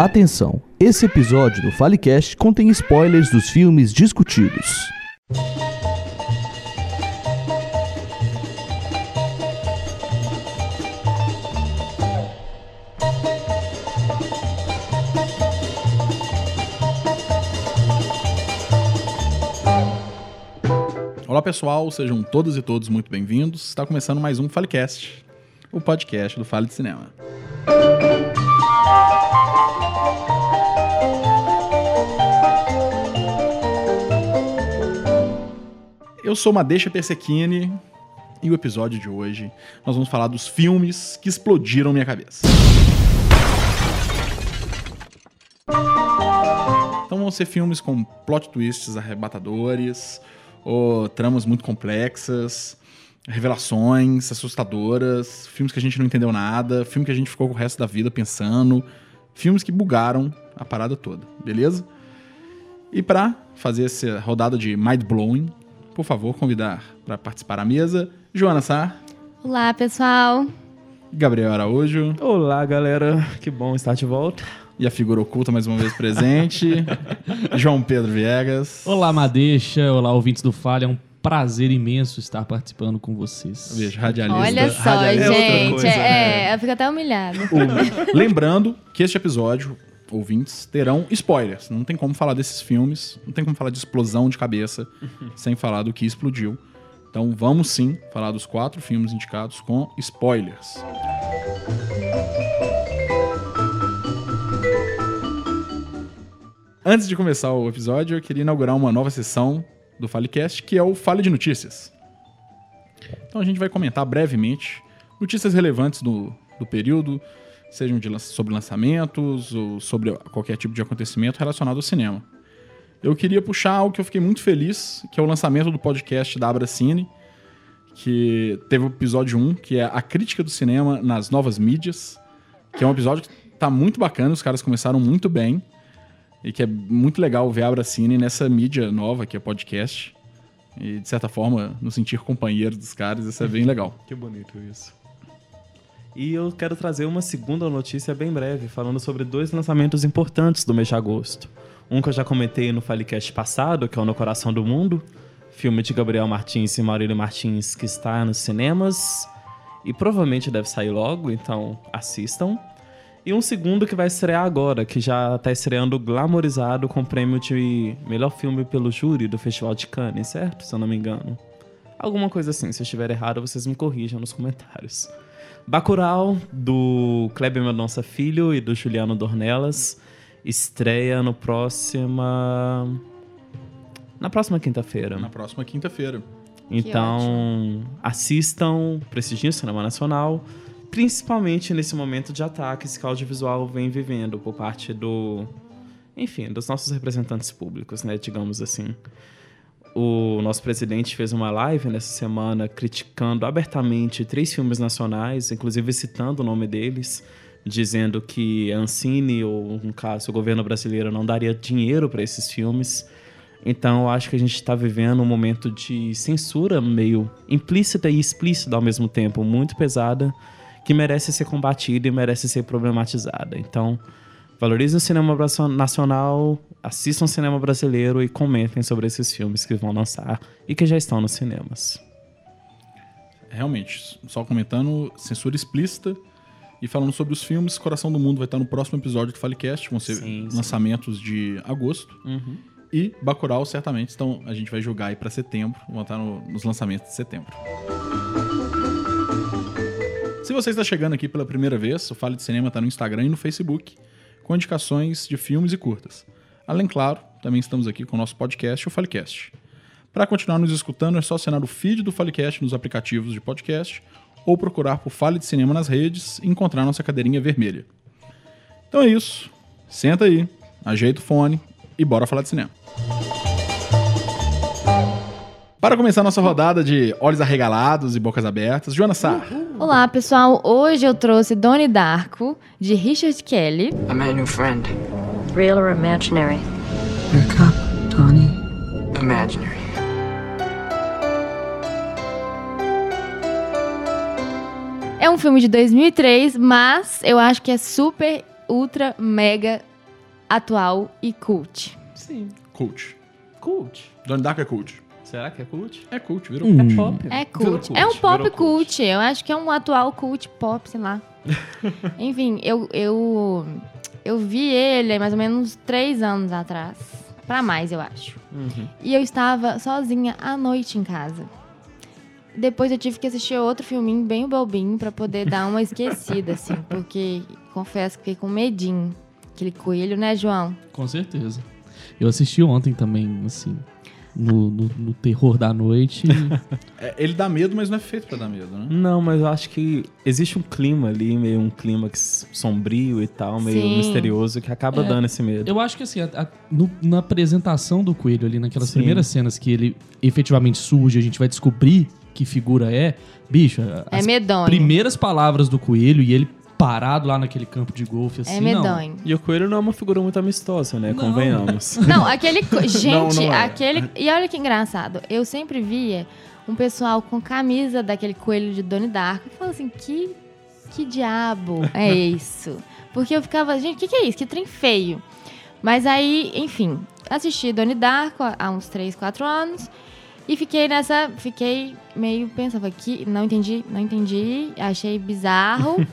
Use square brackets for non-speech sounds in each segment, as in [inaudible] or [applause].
Atenção! Esse episódio do FaleCast contém spoilers dos filmes discutidos. Olá pessoal, sejam todas e todos muito bem-vindos. Está começando mais um FaleCast, o podcast do Fale de Cinema. Eu sou Madeixa Persequini e o episódio de hoje nós vamos falar dos filmes que explodiram minha cabeça. Então vão ser filmes com plot twists arrebatadores, ou tramas muito complexas, revelações assustadoras, filmes que a gente não entendeu nada, filme que a gente ficou com o resto da vida pensando, filmes que bugaram a parada toda, beleza? E para fazer essa rodada de mind blowing, por favor, convidar para participar da mesa Joana Sá. Olá, pessoal. Gabriel Araújo. Olá, galera. Que bom estar de volta. E a figura oculta mais uma vez presente, [laughs] João Pedro Viegas. Olá, Madeixa. Olá, ouvintes do Falha. É um prazer imenso estar participando com vocês. Veja, radialista. Olha só, radialista. gente. coisa, é, né? eu fico até humilhada. O- Lembrando que este episódio, ouvintes, terão spoilers. Não tem como falar desses filmes, não tem como falar de explosão de cabeça [laughs] sem falar do que explodiu. Então vamos sim falar dos quatro filmes indicados com spoilers. Antes de começar o episódio, eu queria inaugurar uma nova sessão do FaleCast, que é o Fale de Notícias. Então a gente vai comentar brevemente notícias relevantes do, do período, sejam de, sobre lançamentos ou sobre qualquer tipo de acontecimento relacionado ao cinema. Eu queria puxar algo que eu fiquei muito feliz, que é o lançamento do podcast da Abracine, que teve o episódio 1, que é a crítica do cinema nas novas mídias, que é um episódio que tá muito bacana, os caras começaram muito bem, e que é muito legal ver a Abracine nessa mídia nova, que é podcast, e de certa forma nos sentir companheiros dos caras, isso é bem legal. [laughs] Que bonito isso. E eu quero trazer uma segunda notícia bem breve, falando sobre dois lançamentos importantes do mês de agosto. Um que eu já comentei no Filecast passado, que é o No Coração do Mundo, filme de Gabriel Martins e Maurílio Martins, que está nos cinemas e provavelmente deve sair logo, então assistam. E um segundo que vai estrear agora, que já está estreando glamorizado com o prêmio de melhor filme pelo júri do Festival de Cannes, certo? Se eu não me engano. Alguma coisa assim, se eu estiver errado, vocês me corrijam nos comentários. Bacurau, do Kleber Mendonça Filho e do Juliano Dornelas, estreia no próxima... Na próxima quinta-feira. Na próxima quinta-feira. Então, assistam, prestigiem o cinema nacional, principalmente nesse momento de ataques que o audiovisual vem vivendo por parte do, enfim, dos nossos representantes públicos, né, digamos assim. O nosso presidente fez uma live nessa semana criticando abertamente três filmes nacionais, inclusive citando o nome deles, dizendo que a Ancine, ou no caso o governo brasileiro, não daria dinheiro para esses filmes. Então eu acho que a gente está vivendo um momento de censura meio implícita e explícita ao mesmo tempo, muito pesada, que merece ser combatida e merece ser problematizada. Então, valorizem o cinema nacional, assistam o cinema brasileiro e comentem sobre esses filmes que vão lançar e que já estão nos cinemas. Realmente, só comentando, censura explícita e falando sobre os filmes, Coração do Mundo vai estar no próximo episódio do Falecast, vão ser Sim, sim. lançamentos de agosto. E Bacurau, certamente, então a gente vai jogar aí pra setembro, vão estar no- nos lançamentos de setembro. Se você está chegando aqui pela primeira vez, o Fale de Cinema está no Instagram e no Facebook, com indicações de filmes e curtas. Além, claro, também estamos aqui com o nosso podcast, o Falecast. Para continuar nos escutando, é só assinar o feed do Falecast nos aplicativos de podcast ou procurar por Fale de Cinema nas redes e encontrar nossa cadeirinha vermelha. Então é isso. Senta aí, ajeita o fone e bora falar de cinema. Para começar nossa rodada de olhos arregalados e bocas abertas, Joana Sá. Olá, pessoal. Hoje eu trouxe Donnie Darko, de Richard Kelly. I met a new friend. Real or imaginary? You're a cop, Donnie. Imaginary. É um filme de 2003, mas eu acho que é super, ultra, mega atual e cult? Sim. Cult. Cult. Donnie Darko é cult. Será que é cult? É cult, virou Hum. É pop. É Virou cult. É um pop virou cult. Eu acho que é um atual cult pop, sei lá. [laughs] Enfim, eu, eu, eu vi ele mais ou menos três anos atrás. Pra mais, eu acho. Uhum. E eu estava sozinha à noite em casa. Depois eu tive que assistir outro filminho bem bobinho pra poder dar uma esquecida, assim. [laughs] Porque, confesso que fiquei com medinho. Aquele coelho, né, João? Com certeza. Eu assisti ontem também, assim, no, no, no terror da noite. [laughs] É, ele dá medo, mas não é feito pra dar medo, né? Não, mas eu acho que existe um clima ali, meio um clímax sombrio e tal, meio Sim. misterioso, que acaba É. dando esse medo. Eu acho que assim, a- a- no- na apresentação do coelho ali, naquelas Sim. primeiras cenas que ele efetivamente surge, a gente vai descobrir que figura é. Bicho, É as medonho. primeiras palavras do coelho e ele parado lá naquele campo de golfe assim. É não. medonho. E o coelho não é uma figura muito amistosa, né? Não. Convenhamos. [laughs] Não, aquele. [laughs] Gente, não é. aquele. E olha que engraçado. Eu sempre via um pessoal com camisa daquele coelho de Donnie Darko. E falava assim: que, que diabo é [laughs] isso? Porque eu ficava, gente, o que, que é isso? Que trem feio. Mas aí, enfim, assisti Donnie Darko há- há uns 3, 4 anos. E fiquei nessa. Fiquei meio pensando aqui. Não entendi, não entendi. Achei bizarro.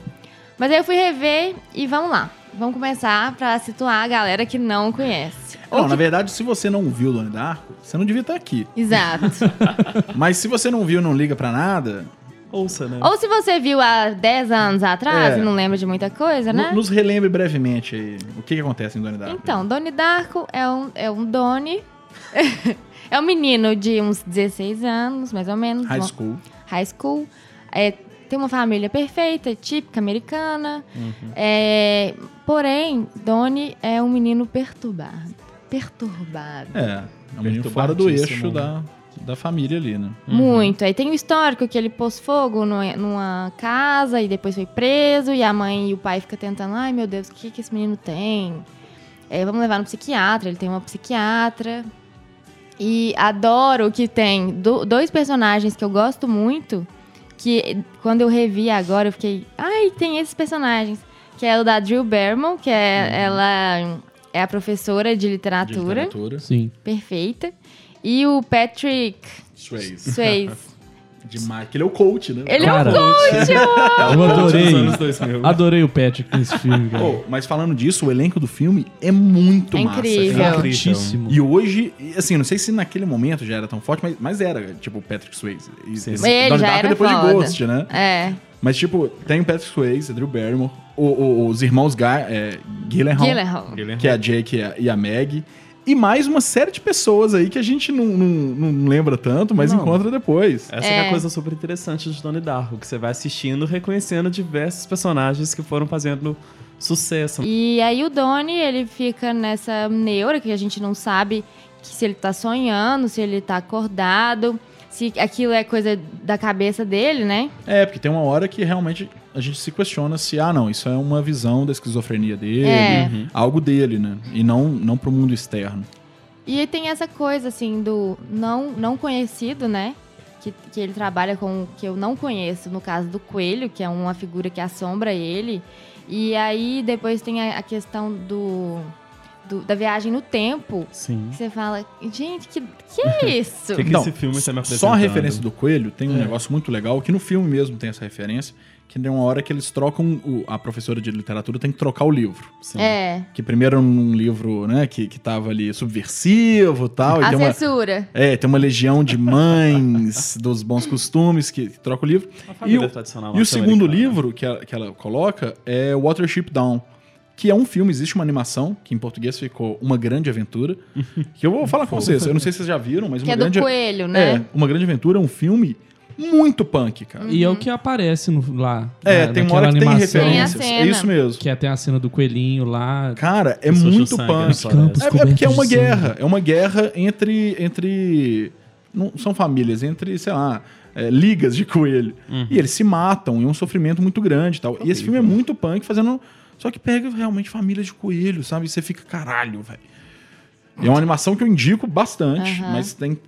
Mas aí eu fui rever e vamos lá. Vamos começar pra situar a galera que não conhece. Não, que na verdade, se você não viu o Donnie Darko, você não devia estar aqui. Exato. [laughs] Mas se você não viu não liga pra nada, Ouça, né? Ou se você viu há 10 anos atrás É. e não lembra de muita coisa, né? no- nos relembre brevemente aí o que, que acontece em Donnie Darko. Então, Donnie Darko é um, é um Donnie. [laughs] é um menino de uns 16 anos, mais ou menos. High School. High school. É, tem uma família perfeita, típica americana. Uhum. É, porém, Donnie é um menino perturbado. Perturbado. É, é um menino fora do Perturbadíssimo. eixo da, da família ali, né? Muito. Aí tem o histórico que ele pôs fogo numa, numa casa e depois foi preso. E a mãe e o pai ficam tentando, ai meu Deus, o que, que esse menino tem? É, vamos levar no psiquiatra. Ele tem uma psiquiatra. E adoro que tem do- dois personagens que eu gosto muito. Que quando eu revi agora, eu fiquei, ai, tem esses personagens. Que é o da Drew Barrymore, que é, ela é a professora de De literatura, literatura. Sim. perfeita. E o Patrick Swayze. Swayze. [laughs] Demais. Que ele é o coach, né? Ele Cara, [laughs] é um coach, eu adorei. anos 2000. Adorei o Patrick nesse filme, [laughs] cara. Pô, mas falando disso, o elenco do filme é muito É massa. incrível. cara. Fortíssimo. E hoje, assim, não sei se naquele momento já era tão forte, mas, mas era, tipo, o Patrick Swayze. E, Ele Donnie já Darko era depois foda. de Ghost, né? É. Mas, tipo, tem o Patrick Swayze, Drew Barrymore, o- o- os irmãos Guy, é, Gyllenhaal, Gyllenhaal. que é a Jake e a, e a Meg, e mais uma série de pessoas aí que a gente não, não, não lembra tanto, mas Não. encontra depois. Essa é É. a coisa super interessante de Donnie Darko, que você vai assistindo, reconhecendo diversos personagens que foram fazendo sucesso. E aí o Donnie, ele fica nessa neura que a gente não sabe que se ele tá sonhando, se ele tá acordado, se aquilo é coisa da cabeça dele, né? É, porque tem uma hora que realmente a gente se questiona se, ah, não, isso é uma visão da esquizofrenia dele, É. algo dele, né? E não, não pro mundo externo. E tem essa coisa, assim, do não, não conhecido, né? Que, que ele trabalha com que eu não conheço, no caso do coelho, que é uma figura que assombra ele. E aí depois tem a, a questão do, do- da viagem no tempo. Sim. Que você fala, gente, que, que é [laughs] isso? Que, que Não, esse filme tá me apresentando? Só a referência do coelho tem um É. negócio muito legal, que no filme mesmo tem essa referência, que tem uma hora que eles trocam, o- a professora de literatura tem que trocar o livro. Sim. É, Que primeiro era um livro, né, que, que tava ali subversivo e tal, e a tem uma, censura. é, tem uma legião de mães [laughs] dos bons costumes que, que troca o livro. Uma família E o- E o segundo norte-americana. livro que ela, que ela coloca é Watership Down, que é um filme, existe uma animação, que em português ficou Uma Grande Aventura, que eu vou falar com vocês, eu não sei se vocês já viram, mas Que Uma é do Grande... coelho, né? É, Uma Grande Aventura é um filme muito punk, cara. E é o que aparece no- lá. É, na- tem uma hora que tem animação, referências. Tem É isso mesmo. Que é, tem a cena do coelhinho lá. Cara, é muito sangue punk. Campos É, é porque é uma sangue. guerra. É uma guerra entre. entre não são famílias, entre, sei lá, é, ligas de coelho. E eles se matam, e é um sofrimento muito grande e tal. E esse filme é muito punk, fazendo. Só que pega realmente famílias de coelho, sabe? E você fica, caralho, velho. É uma animação que eu indico bastante, Aham. mas tem que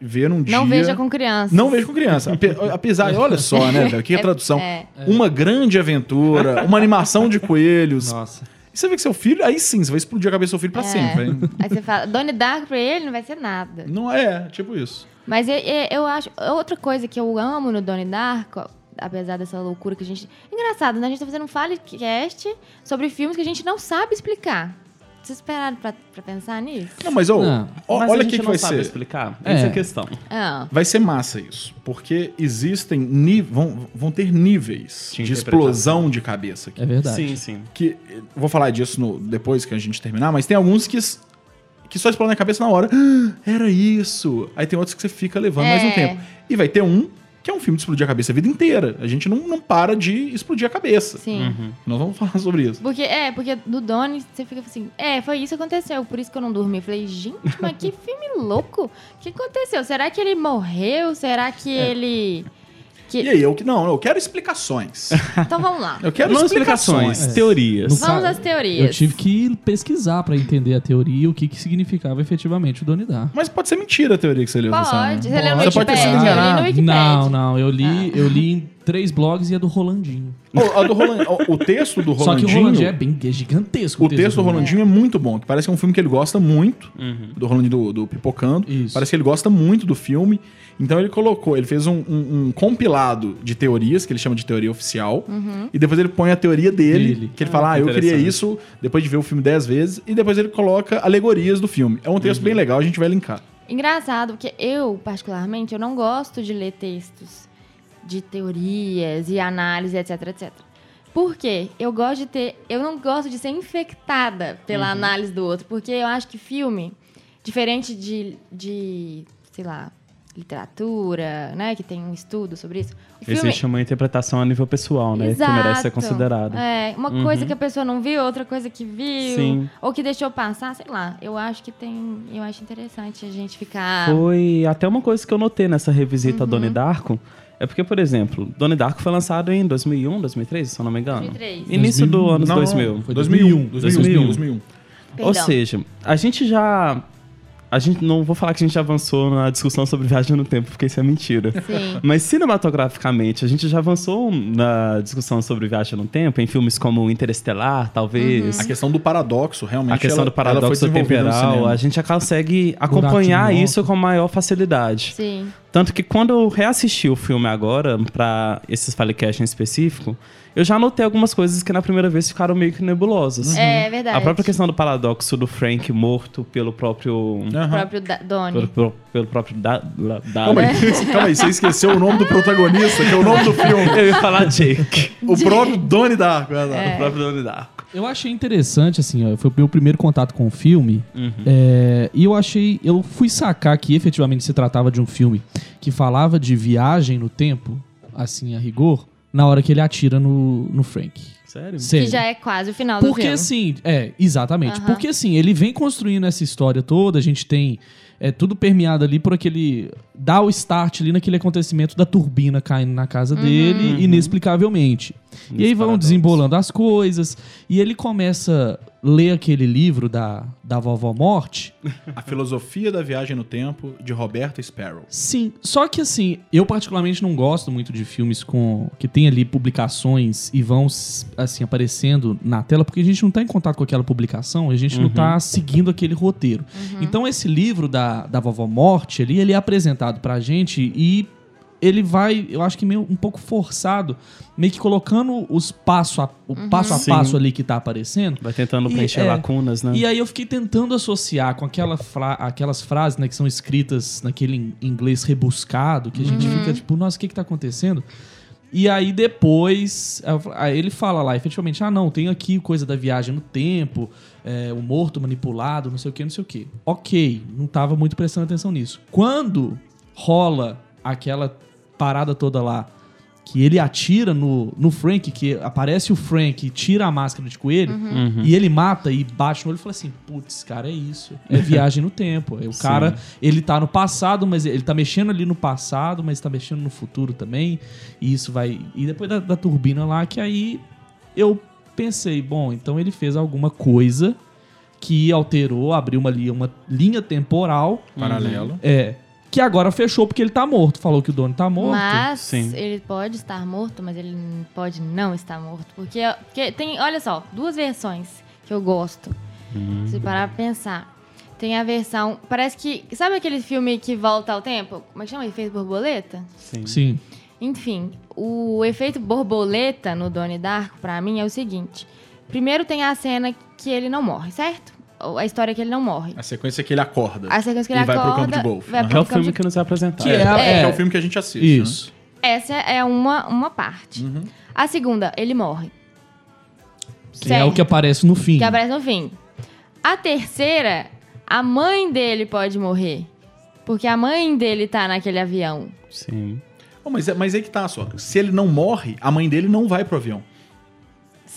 ver um dia. Não veja com criança. Não vejo com criança. Ape- [laughs] Apesar, olha só, né, velho? Que É- tradução. é. Uma grande aventura, uma animação de coelhos. Nossa. E você vê que seu filho, aí sim, você vai explodir a cabeça do seu filho pra É. sempre. Aí você fala, Donnie Darko pra ele não vai ser nada. Não é, tipo isso. Mas eu, eu- eu acho. Outra coisa que eu amo no Donnie Darko, apesar dessa loucura que a gente. Engraçado, né? A gente tá fazendo um Falecast sobre filmes que a gente não sabe explicar. Vocês esperaram pra, pra pensar nisso? Não, mas ô, Não. ó, Mas olha a o gente que, que não vai sabe ser. explicar. É. Essa é a questão. Ah, Vai ser massa isso. Porque existem. ni- Vão, vão ter níveis De de, explosão de cabeça aqui. É verdade. Sim, sim. Que, vou falar disso no- depois que a gente terminar, mas tem alguns que, que só explodem a cabeça na hora. "Ah, [gasps] era isso. Aí tem outros que você fica levando mais um É. tempo. E vai ter um que é um filme de explodir a cabeça a vida inteira. A gente não, não para de explodir a cabeça. sim. Uhum. Nós vamos [laughs] falar sobre isso. Porque, é, porque do Donnie você fica assim, é, foi isso que aconteceu, por isso que eu não dormi. Eu falei, gente, mas que [laughs] filme louco! O que aconteceu? Será que ele morreu? Será que ele. Que... E aí, eu, que- não, eu quero explicações. [laughs] Então vamos lá. Eu quero Não explicações. explicações, teorias. Vamos às teorias. Eu tive que pesquisar pra entender a teoria e o que, que significava efetivamente o Darko. Mas pode ser mentira a teoria que você leu. Pode, Luciano. você leu no Você pode ter sido Wikipedia, enganado. Wikipedia. Não, não, eu li, eu li em três blogs e é do Rolandinho. Ô, a do Roland- o, o texto do [laughs] Só que Rolandinho... o Rolandinho é bem é gigantesco. O texto do Rolandinho é muito bom, que parece que é um filme que ele gosta muito, do Rolandinho do, do Pipocando. Isso. Parece que ele gosta muito do filme. Então ele colocou, ele fez um, um- um compilado de teorias, que ele chama de teoria oficial, e depois ele põe a teoria dele, Dele. que ele fala, ah, eu queria isso, depois de ver o filme dez vezes, e depois ele coloca alegorias do filme. É um texto bem legal, a gente vai linkar. Engraçado, porque eu, particularmente, eu não gosto de ler textos de teorias e análise, etc, etc. Por quê? Eu gosto de ter. Eu não gosto de ser infectada pela Uhum. análise do outro, porque eu acho que filme, diferente de, de sei lá, literatura, né, que tem um estudo sobre isso. Filme, Existe uma interpretação a nível pessoal, né? Que merece ser Exato. considerada. É, uma coisa que a pessoa não viu, outra coisa que viu, Sim. ou que deixou passar, sei lá. Eu acho que tem, eu acho interessante a gente ficar Foi até uma coisa que eu notei nessa revisita a Donnie Darko. É porque, por exemplo, Donnie Darko foi lançado em 2001, 2003, se eu não me engano. 2003. Início do ano 2000. Foi 2001. 2001. 2001. 2001. Ou seja, a gente já... A gente não vou falar que a gente avançou na discussão sobre viagem no tempo, porque isso é mentira. Sim. Mas cinematograficamente, a gente já avançou na discussão sobre viagem no tempo, em filmes como Interestelar, talvez. A questão do paradoxo, realmente. A questão ela- do paradoxo temporal, a gente já consegue acompanhar isso com maior facilidade. Sim. Tanto que quando eu reassisti o filme agora, pra esses Falecast em específico, eu já notei algumas coisas que na primeira vez ficaram meio que nebulosas. É verdade. A própria questão do paradoxo do Frank morto pelo próprio. O Aham. próprio da Donnie. Pelo, pelo, pelo próprio. Da, da, da- Calma aí, [laughs] calma aí, você esqueceu o nome do protagonista, que é o nome do filme. [laughs] Eu ia falar Jake. O próprio Donnie Darko. exato. É. O próprio Donnie Darko. Eu achei interessante, assim, ó, foi o meu primeiro contato com o filme. Uhum. é, e eu achei. Eu fui sacar que efetivamente se tratava de um filme que falava de viagem no tempo, assim, a rigor, na hora que ele atira no, no Frank. Sério? Sério. Que já é quase o final do Porque filme. assim, é, exatamente. Aham. Porque assim, ele vem construindo essa história toda, a gente tem é tudo permeado ali por aquele dá o start ali naquele acontecimento da turbina caindo na casa Uhum. dele inexplicavelmente. E aí vão desembolando as coisas e ele começa a ler aquele livro da da vovó Morte. [laughs] A Filosofia da Viagem no Tempo, de Roberto Sparrow. Sim, só que assim, eu particularmente não gosto muito de filmes com que tem ali publicações e vão assim aparecendo na tela, porque a gente não tá em contato com aquela publicação, a gente não tá seguindo aquele roteiro. Então esse livro da, da Vovó Morte ali, ele é apresentado pra gente e ele vai, eu acho que meio um pouco forçado, meio que colocando os passo a, o passo a Sim. passo ali que tá aparecendo. Vai tentando E, preencher é, lacunas, né? E aí eu fiquei tentando associar com aquela fra- aquelas frases né, que são escritas naquele in- inglês rebuscado, que a gente fica tipo, nossa, o que que tá acontecendo? E aí depois, aí ele fala lá, efetivamente, ah não, tem aqui coisa da viagem no tempo, é, o morto manipulado, não sei o que, não sei o que. Ok, não tava muito prestando atenção nisso. Quando rola aquela parada toda lá, que ele atira no, no Frank, que aparece o Frank, tira a máscara de coelho, Uhum. e ele mata e bate no olho e fala assim: putz, cara, é isso. É viagem no tempo. O [laughs] Sim. cara, ele tá no passado, mas ele tá mexendo ali no passado, mas tá mexendo no futuro também. E isso vai. E depois da, da turbina lá, que aí eu pensei, bom, então ele fez alguma coisa que alterou, abriu uma, uma linha temporal. Paralelo. É. Que agora fechou porque ele tá morto. Falou que o dono tá morto. Mas Sim. ele pode estar morto, mas ele pode não estar morto. Porque, porque tem, olha só, duas versões que eu gosto. Se parar pra pensar. Tem a versão. Parece que. Sabe aquele filme que volta ao tempo? Como é que chama? Efeito borboleta? Sim. Sim. Enfim, o efeito borboleta no Donnie Darko, pra mim, é o seguinte. Primeiro tem a cena que ele não morre, certo? A história é que ele não morre. A sequência é que ele acorda. A sequência que E ele vai pro acorda... campo de golfe. vai Aham. pro É o campo filme de- que nos é apresentado. Que é, É, é, é o filme que a gente assiste. né? Isso. Essa é uma, uma parte. Uhum. A segunda, ele morre. Que é o que aparece no fim. Que aparece no fim. A terceira, a mãe dele pode morrer. Porque a mãe dele tá naquele avião. Sim. Oh, mas, é- mas aí que tá só. Se ele não morre, a mãe dele não vai pro avião.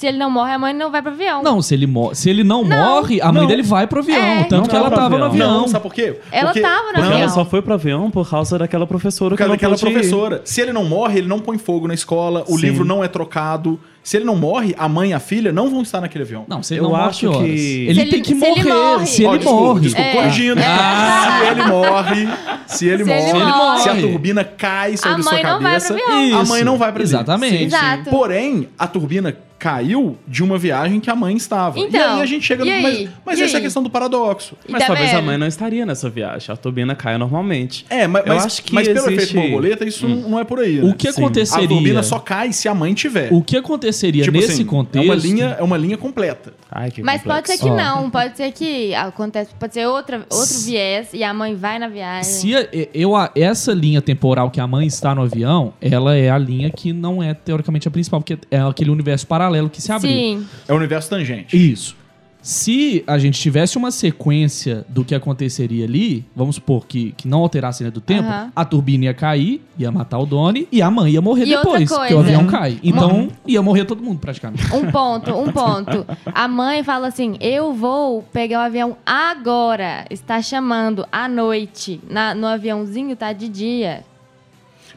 Se ele não morre, a mãe não vai pro avião. Não, se ele, mo- se ele não, Não. morre, a mãe Não. dele vai pro avião. É. Tanto Não que ela tava no avião. Não, sabe por quê? Ela Porque- tava no Porque avião. ela só foi pro avião por causa daquela professora Por causa que daquela pôde ir. professora. Se ele não morre, ele não põe fogo na escola, o Sim. livro não é trocado. Se ele não morre, a mãe e a filha não vão estar naquele avião. Não, se ele Eu não morre, acho que horas? que- Ele tem ele- que se ele morrer. morre. Se ele desculpa, morre. desculpa, É. corrigindo. Se ele morre, se ele, Se morre, ele morre. se a turbina cai sobre A sua cabeça, a mãe não vai pra Exatamente. Exato. Porém, a turbina caiu de uma viagem que a mãe estava. e Então, aí a gente chega e no. Mas, mas E essa é a questão do paradoxo. E Mas tá talvez a mãe não estaria nessa viagem. A turbina cai normalmente. É, mas, Eu mas, acho que mas pelo existe- efeito borboleta, isso não é por aí. O né? que Sim. aconteceria? A turbina só cai se a mãe tiver. O que aconteceria Tipo nesse assim, contexto? É uma linha, é uma linha completa. Ai, que Mas pode ser complexo. que Ó. não, pode ser que acontece, pode ser outra, outro viés e a mãe vai na viagem. Se a- eu, a- essa linha temporal que a mãe está no avião, ela é a linha que não é teoricamente a principal, porque é aquele universo paralelo que se abriu. Sim. É o universo tangente. Isso. Se a gente tivesse uma sequência do que aconteceria ali, vamos supor que, que não alterasse a linha do tempo, Aham. a turbina ia cair, ia matar o Donnie e a mãe ia morrer E outra depois, porque o coisa. avião cai. Então ia morrer todo mundo praticamente. Um ponto, um ponto. A mãe fala assim: eu vou pegar o avião agora. Está chamando à noite. Na- no aviãozinho tá de dia.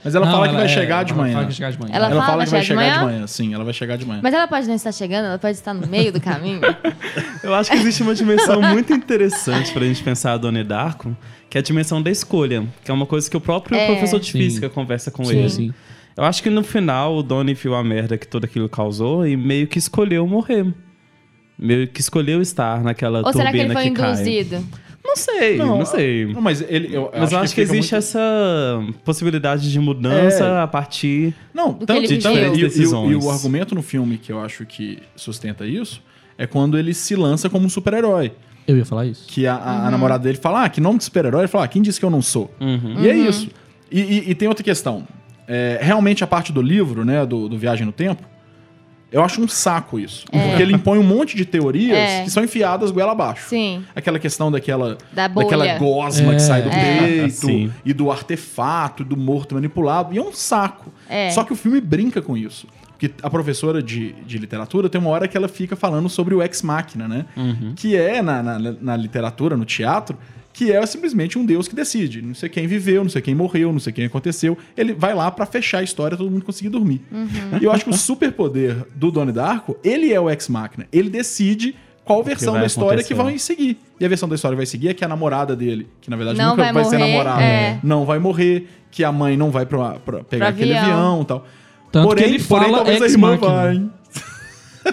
Mas ela Não, fala que vai é- chegar de ela manhã. fala que vai chegar de manhã. Ela Ela fala, fala que vai chegar de chegar de manhã? manhã. Sim, ela vai chegar de manhã. Mas ela pode não estar chegando, ela pode estar no meio do caminho. [laughs] Eu acho que existe uma dimensão [laughs] muito interessante pra gente pensar a Donnie Darko, que é a dimensão da escolha, que é uma coisa que o próprio É. professor de Sim. física conversa com Sim, ele. sim. Eu acho que no final o Donnie viu a merda que tudo aquilo causou e meio que escolheu morrer. Meio que escolheu estar naquela Ou será que ele turbina foi que cai. Não sei, não, sei. Não, mas ele, eu, Mas eu acho que, fica existe muito- essa possibilidade de mudança É. a partir. Não, do que tanto, ele tanto- e, e o- e, Decisões. o argumento no filme que eu acho que sustenta isso é quando ele se lança como um super-herói. Eu ia falar isso. Que a, a- a namorada dele fala, ah, que nome de super-herói? Ele fala, ah, quem disse que eu não sou? Uhum. E é isso. E, e- e tem outra questão. É, realmente a parte do livro, né, do, do Viagem no Tempo, eu acho um saco isso. Porque ele impõe um monte de teorias É. que são enfiadas goela abaixo. Sim. Aquela questão daquela, Da daquela gosma É. que sai do É. peito Sim. e do artefato, do morto manipulado. E é um saco. É. Só que o filme brinca com isso. Porque a professora de, de literatura tem uma hora que ela fica falando sobre o ex-máquina, né? Que é, na, na, na literatura, no teatro, que é simplesmente um deus que decide. Não sei quem viveu, não sei quem morreu, não sei quem aconteceu. Ele vai lá pra fechar a história, todo mundo conseguir dormir. E eu acho que o superpoder do Donnie Darko, ele é o ex-máquina. Ele decide qual versão da história que acontecer. vai seguir. E a versão da história vai seguir é que a namorada dele, que na verdade Não nunca vai vai, ser morrer, namorada, é. não vai morrer, que a mãe não vai pra, pra pegar Pro aquele avião. avião e tal. Tanto porém, que ele porém, fala talvez a irmã vai. hein?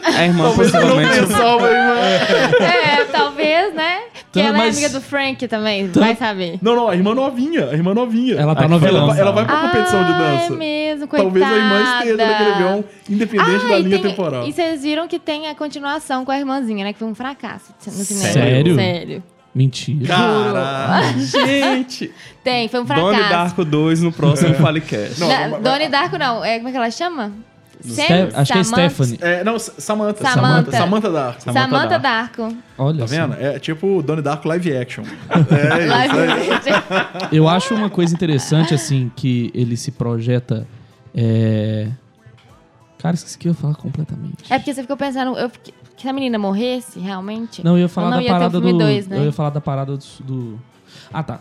A irmã Talvez eu não possivelmente. pensava, irmã. É, talvez? Que ela mas- é amiga do Frank também, vai saber. Não, não, a irmã novinha, a irmã novinha. Ela tá Ah, no que vilão. Ela, ela vai pra ah, competição de dança. é mesmo, coitada. Talvez a irmã esteja naquele avião, independente Ah, da linha tem- temporal. E vocês viram que tem a continuação com a irmãzinha, né? Que foi um fracasso no cinema. Sério? Sério. Mentira. Caralho. [laughs] Gente! Tem, foi um Donnie fracasso. Darko 2 no próximo Falecast. Não, Donnie Darko não, é, como é que ela chama? Sam- acho que é Stephanie. É, não, Samantha. Samantha. Samantha. Samantha Dark. Samantha Samantha Darko. Olha Tá vendo? É tipo Donnie Darko live action. [laughs] É isso aí. Live- Eu acho uma coisa interessante, assim, que ele se projeta. É... Cara, esqueci que eu ia falar completamente. É porque você ficou pensando, eu fiquei- que se a menina morresse, realmente. Não, eu ia falar da parada do. dois, né? Eu ia falar da parada do, do- Ah, tá.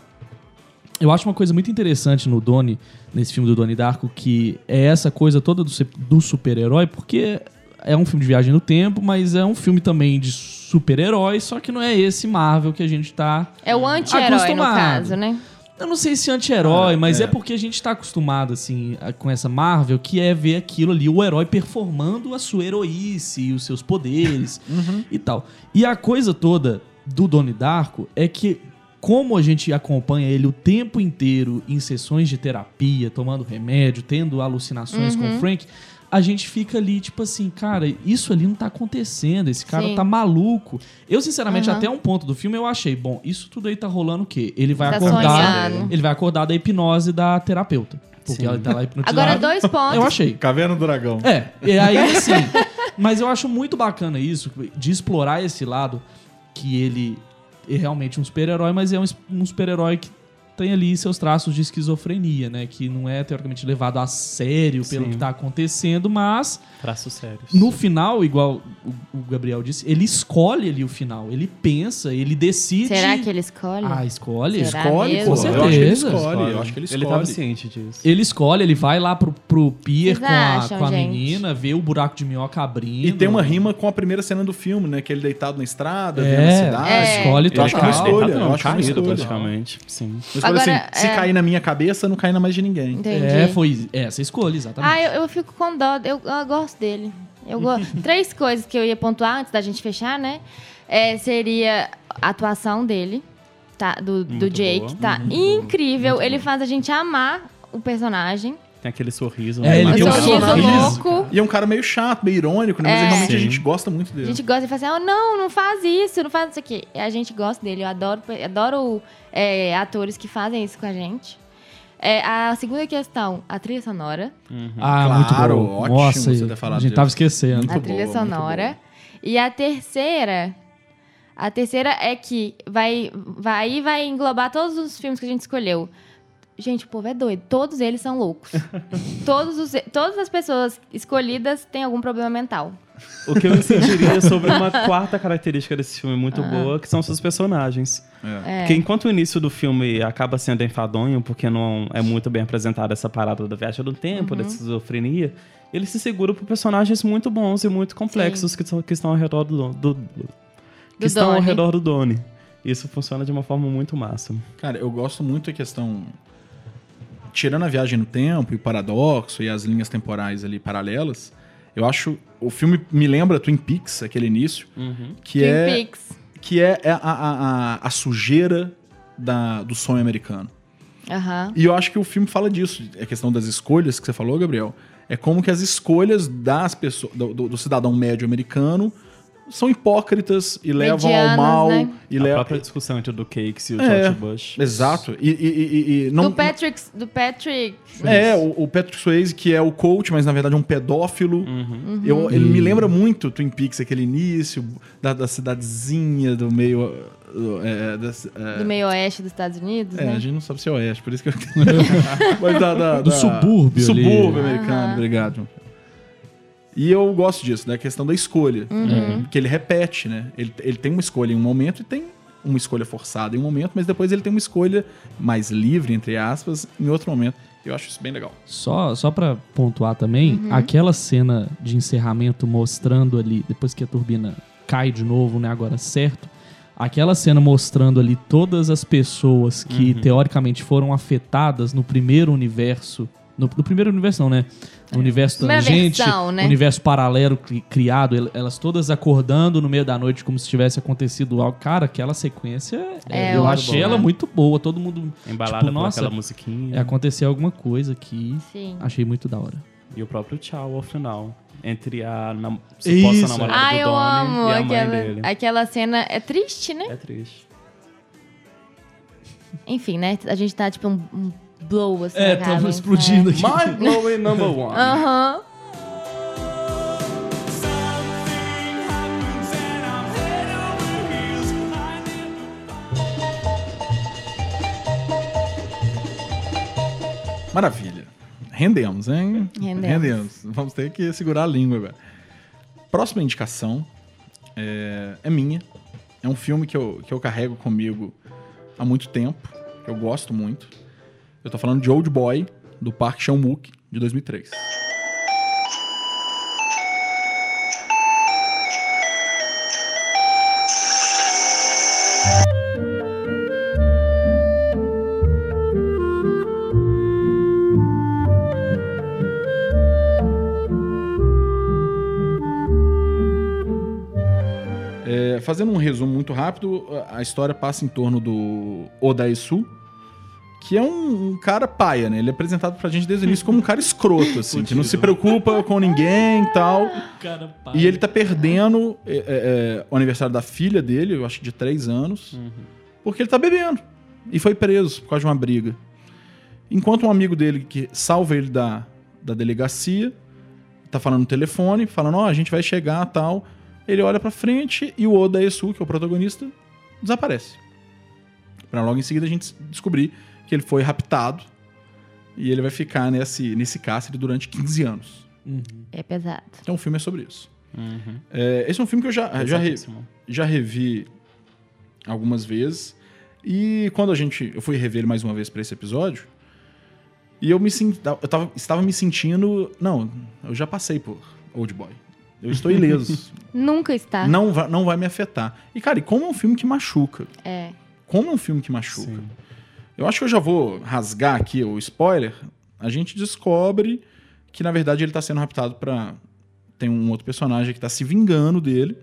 Eu acho uma coisa muito interessante no Donnie, nesse filme do Donnie Darko, que é essa coisa toda do, do super-herói, porque é um filme de viagem no tempo, mas é um filme também de super-herói, só que não é esse Marvel que a gente tá. É o anti-herói, no caso, né? Eu não sei se anti-herói, Ah, mas é. é. porque a gente tá acostumado, assim, a- com essa Marvel, que é ver aquilo ali, o herói performando a sua heroíce e os seus poderes e tal. E a coisa toda do Donnie Darko é que, como a gente acompanha ele o tempo inteiro em sessões de terapia, tomando remédio, tendo alucinações com o Frank, a gente fica ali, tipo assim, cara, isso ali não tá acontecendo, esse cara Sim. tá maluco. Eu, sinceramente, Aham. até um ponto do filme eu achei, bom, isso tudo aí tá rolando o quê? Ele vai Tá acordar. sonhando. Ele vai acordar da hipnose da terapeuta. Porque Sim. ela tá lá hipnotizada. Agora, dois pontos. Eu achei. Caverna do Dragão. É, e aí assim. mas eu acho muito bacana isso, de explorar esse lado que ele é realmente um super-herói, mas é um, um super-herói que tem ali seus traços de esquizofrenia, né? Que não é teoricamente levado a sério pelo Sim. que tá acontecendo, mas Traços sérios. no final, igual o, o Gabriel disse, ele escolhe ali o final. Ele pensa, ele decide. Será que ele escolhe? Ah, escolhe? Será Escolhe, mesmo? pô. Com Eu acho que ele certeza. escolhe. Eu acho que ele escolhe. Ele tava ciente disso. Ele escolhe, ele vai lá pro, pro pier Vocês com a, acham, com a gente? menina, vê o buraco de minhoca abrindo. E tem uma rima com a primeira cena do filme, né? Que ele deitado na estrada, vendo a É, cidade. É. escolhe Eu acho que é uma total. escolha. Deitado eu não, acho que é caído escolha. praticamente. Sim. Mas falei Agora, assim, se é- cair na minha cabeça, não cai na mais de ninguém. Entendi. É, foi essa escolha, exatamente. Ah, eu, eu fico com dó. Eu, eu gosto dele. Eu gosto. [laughs] Três coisas que eu ia pontuar antes da gente fechar, né? É, seria a atuação dele, tá? Do, do Muito Jake, boa, tá muito incrível. Ele faz a gente amar o personagem. Tem aquele sorriso. É, né? ele tem um sorriso sorriso, louco. E é um cara meio chato, meio irônico, né? Mas É. realmente a Sim. gente gosta muito A dele. gente gosta de falar assim, oh, não, não faz isso, não faz isso aqui. E a gente gosta dele. Eu adoro, adoro é, atores que fazem isso com a gente. É, a segunda questão, a trilha sonora. Ah, Claro, muito bom. ótimo Nossa, você ter falado a gente disso. tava esquecendo. Muito a trilha boa, sonora. E a terceira. A terceira é que vai, vai, vai englobar todos os filmes que a gente escolheu. Gente, o povo é doido. Todos eles são loucos. [laughs] todos os, todas as pessoas escolhidas têm algum problema mental. O que eu [laughs] incidiria sobre uma quarta característica desse filme muito Ah. boa, que são seus personagens. É. Porque enquanto o início do filme acaba sendo enfadonho, porque não é muito bem apresentada essa parada da viagem do tempo, Uhum. da esquizofrenia, ele se segura por personagens muito bons e muito complexos que, são- que estão ao redor do, do- do- que estão ao Donnie. redor do Donnie. Isso funciona de uma forma muito massa. Cara, eu gosto muito da questão. Tirando a viagem no tempo e o paradoxo e as linhas temporais ali paralelas, eu acho. O filme me lembra Twin Peaks, aquele início, que Twin é Peaks. que é a, a, a, a sujeira da, do sonho americano. Aham. E eu acho que o filme fala disso, a questão das escolhas que você falou, Gabriel. É como que as escolhas das pessoas, do, do- do cidadão médio americano são hipócritas e levam ao Medianas, mal. né? E a própria discussão entre o do Cakes e o É, George Bush. Exato. E, e- e- e não, do Patrick. Do Patrick. É, o, o Patrick Swayze, que é o coach, mas na verdade é um pedófilo. Uhum. Eu- ele me lembra muito Twin Peaks, aquele início da, da cidadezinha, do meio. uh, é, das- é, Do meio oeste dos Estados Unidos, é, né? a gente não sabe se é oeste, por isso que eu. [laughs] mas da, da- Do da- subúrbio ali. Subúrbio americano, Aham. obrigado. E eu gosto disso, da questão da escolha. Uhum. Que ele repete, né? Ele, ele tem uma escolha em um momento e tem uma escolha forçada em um momento, mas depois ele tem uma escolha mais livre, entre aspas, em outro momento. Eu acho isso bem legal. Só, só pra pontuar também, Uhum. aquela cena de encerramento mostrando ali, depois que a turbina cai de novo, né, agora certo, aquela cena mostrando ali todas as pessoas que teoricamente foram afetadas no primeiro universo, no, no primeiro universo não, né, no universo Primeira tangente, versão, né? universo paralelo cri- criado, el- elas todas acordando no meio da noite como se tivesse acontecido algo. Cara, aquela sequência, É eu achei né? ela muito boa, todo mundo Embalada tipo, nossa, aquela musiquinha. é, aconteceu alguma coisa aqui. Sim. Achei muito da hora. E o próprio tchau ao final. Entre a nam suposta Isso. namorada Ah, do eu Donnie amo e a mãe aquela, dele. aquela cena. É triste, né? É triste. Enfim, né? A gente tá tipo um, um blow assim. É, tava explodindo aqui. Mind blowing number [laughs] one. Aham. Maravilha. Rendemos, hein? Rendemos. Vamos ter que segurar a língua agora. Próxima indicação é, é minha. É um filme que eu, que eu carrego comigo há muito tempo, eu gosto muito. Eu tô falando de Old Boy, do Park Chan-wook, de 2003. É, fazendo um resumo muito rápido, a história passa em torno do Odaesu, que é um, um cara paia, né? Ele é apresentado pra gente desde o início como um cara escroto, assim, que não se preocupa com ninguém e tal. Cara, E ele tá perdendo é, é, é, o aniversário da filha dele, eu acho que de três anos, porque ele tá bebendo. E foi preso por causa de uma briga. Enquanto um amigo dele que salva ele da, da delegacia, tá falando no telefone, falando, ó, a gente vai chegar tal. Ele olha pra frente e o Oda Esu, que é o protagonista, desaparece. Pra logo em seguida a gente descobrir que ele foi raptado e ele vai ficar nesse, nesse cárcere durante 15 anos. É pesado. Então o filme é sobre isso. Uhum. É, esse é um filme que eu já, já, re- já revi algumas vezes. E quando a gente. Eu fui rever ele mais uma vez pra esse episódio. E eu me senti. Eu tava, estava me sentindo. Não, eu já passei por Old Boy. Eu estou ileso. [laughs] Nunca está. não, vai, não vai me afetar. E, cara, e como é um filme que machuca? É. Como é um filme que machuca? Sim. Eu acho que eu já vou rasgar aqui o spoiler. A gente descobre que, na verdade, ele tá sendo raptado pra. Tem um outro personagem que tá se vingando dele.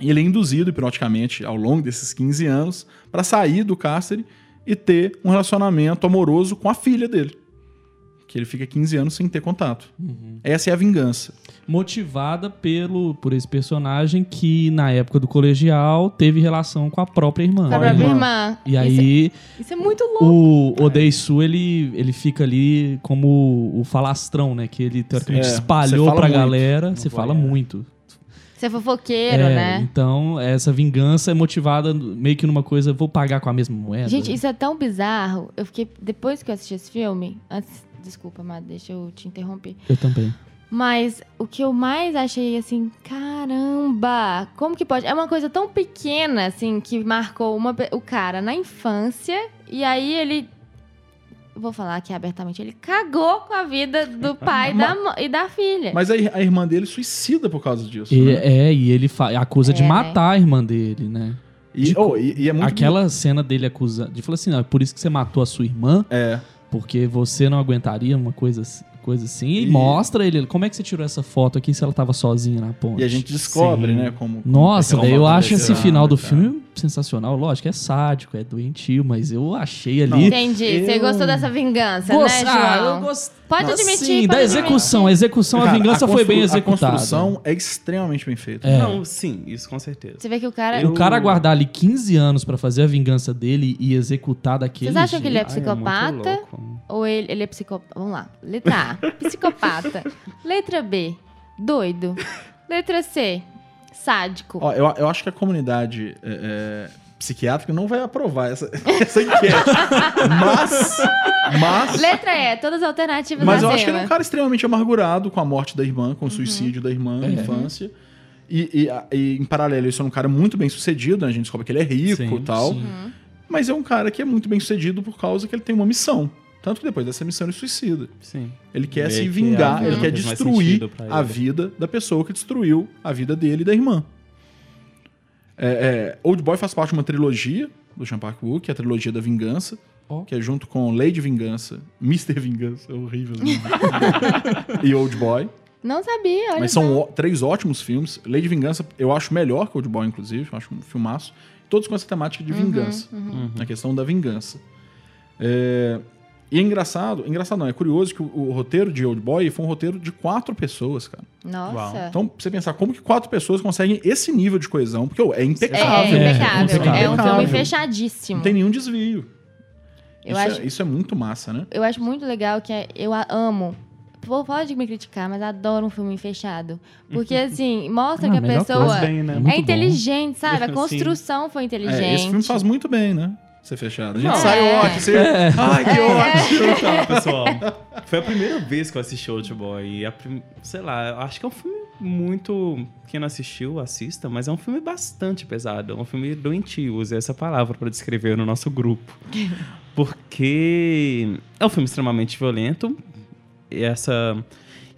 E ele é induzido, hipnoticamente, ao longo desses 15 anos, pra sair do cárcere e ter um relacionamento amoroso com a filha dele. Que ele fica 15 anos sem ter contato. Essa é a vingança. Motivada pelo, por esse personagem que, na época do colegial, teve relação com a própria irmã. Com a própria irmã. E aí, Isso, isso é muito louco. o Odeisu, ele, ele fica ali como o falastrão, né? Que ele, teoricamente, É, espalhou pra muito. galera. Você fala muito. Você é fofoqueiro, É, né? Então, essa vingança é motivada meio que numa coisa, vou pagar com a mesma moeda. Gente, isso é tão bizarro. Eu fiquei. Depois que eu assisti esse filme. Antes. Desculpa, mas deixa eu te interromper. Eu também. Mas o que eu mais achei assim, caramba, como que pode? É uma coisa tão pequena, assim, que marcou uma, o cara na infância, e aí ele. Vou falar aqui abertamente, ele cagou com a vida do [laughs] pai da e da filha. Mas a, a irmã dele suicida por causa disso. E, né? é, e ele acusa de É, né? matar a irmã dele, né? E, de- oh, e- e é muito Aquela cena dele acusando. De falar assim, não, é por isso que você matou a sua irmã, É. porque você não aguentaria uma coisa, assim- coisa assim. E, E- mostra ele. Como é que você tirou essa foto aqui se ela tava sozinha na ponte? E a gente descobre, Sim. né, como... Nossa, como daí eu aquela acho esse final do cara. filme sensacional. Lógico, é sádico, é doentio, mas eu achei ali. Entendi. Você eu- gostou dessa vingança, Gost- né, Ah, João? eu gost- Pode admitir, Sim, pode da execução. A execução, a Cara, vingança foi bem executada. A construção é extremamente bem feita. É. Não, sim, isso com certeza. Você vê que o cara. O cara aguardar ali 15 anos pra fazer a vingança dele e executar daquele Vocês acham que ele é jeito- Ai, muito psicopata? louco. Ou ele, ele é psicopata? Vamos lá. Letra A, psicopata. [laughs] Letra B, doido. Letra C, sádico. Ó, eu, eu acho que a comunidade é, é, psiquiátrica não vai aprovar essa, [laughs] essa enquete. mas, mas, Letra E, todas as alternativas mas eu acho que ele é um cara extremamente amargurado com a morte da irmã, com o suicídio da irmã na infância. E, e, e, em paralelo, isso é um cara muito bem sucedido, né? A gente descobre que ele é rico Sim, e tal. sim. Mas é um cara que é muito bem sucedido por causa que ele tem uma missão. Tanto que depois dessa missão ele suicida. Sim. Ele quer Meio se que a vingar, vida ele quer destruir a vida da pessoa que destruiu a vida dele e da irmã. É, é, Old Boy faz parte de uma trilogia do Sean Park-Wook, que é a trilogia da Vingança, Ó. que é junto com Lady Vingança, Mr. Vingança, é horrível. [laughs] e Old Boy. Não sabia, olha Mas são ó- três ótimos filmes. Lady Vingança eu acho melhor que Old Boy, inclusive. Eu acho um filmaço. Todos com essa temática de vingança. Na questão da vingança. É, E é engraçado, engraçado não, é curioso que o, o roteiro de Old Boy foi um roteiro de quatro pessoas, cara. Nossa. Então, pra você pensar, como que quatro pessoas conseguem esse nível de coesão? Porque ô, é É, impecável. é É, impecável. impecável. É um filme fechadíssimo. Não tem nenhum desvio. Eu isso, acho- é, isso é muito massa, né? Eu acho muito legal que é- eu a- amo. Pode me criticar, mas adoro um filme fechado. Porque, [laughs] assim, mostra Ah, que a pessoa bem, né? É é bom. inteligente, sabe? A [laughs] Sim. construção foi inteligente. É, esse filme faz muito bem, né? Ser fechado. A gente Não. sai É. ótimo. Você... Ai, que ótimo. Então, pessoal, foi a primeira vez que eu assisti Old Boy. E a prim... sei lá, acho que é um filme muito. Quem não assistiu, assista, mas é um filme bastante pesado. É um filme doentio, usei essa palavra para descrever no nosso grupo. [laughs] Porque é um filme extremamente violento. E essa.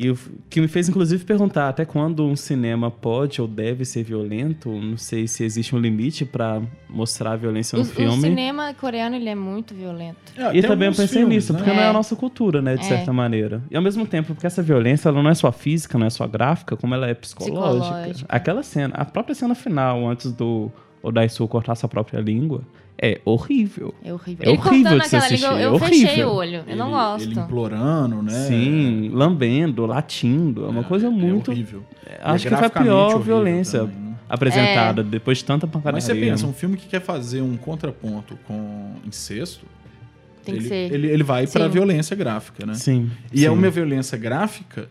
E o que me fez, inclusive, perguntar até quando um cinema pode ou deve ser violento. Não sei se existe um limite pra mostrar a violência O, no o filme. cinema coreano, ele é muito violento. É, E também eu pensei filmes, nisso, né? porque não é É. a nossa cultura, né, de É. certa maneira. E ao mesmo tempo, porque essa violência, ela não é só física, não é só gráfica, como ela é psicológica. Psicológica. Aquela cena, a própria cena final, antes do Odaisu cortar sua própria língua, é horrível. É horrível. É ele horrível de se aquela língua, assistir, eu é fechei horrível. o olho. Eu não Ele- gosto. Ele implorando, né? Sim, lambendo, latindo, é uma coisa muito... horrível. acho é que foi a pior violência também, né? apresentada, depois de tanta pancadaria. Mas você pensa, um filme que quer fazer um contraponto com incesto, Tem ele, que ser. ele, ele vai pra Sim. violência gráfica, né? Sim. E sim. é uma violência gráfica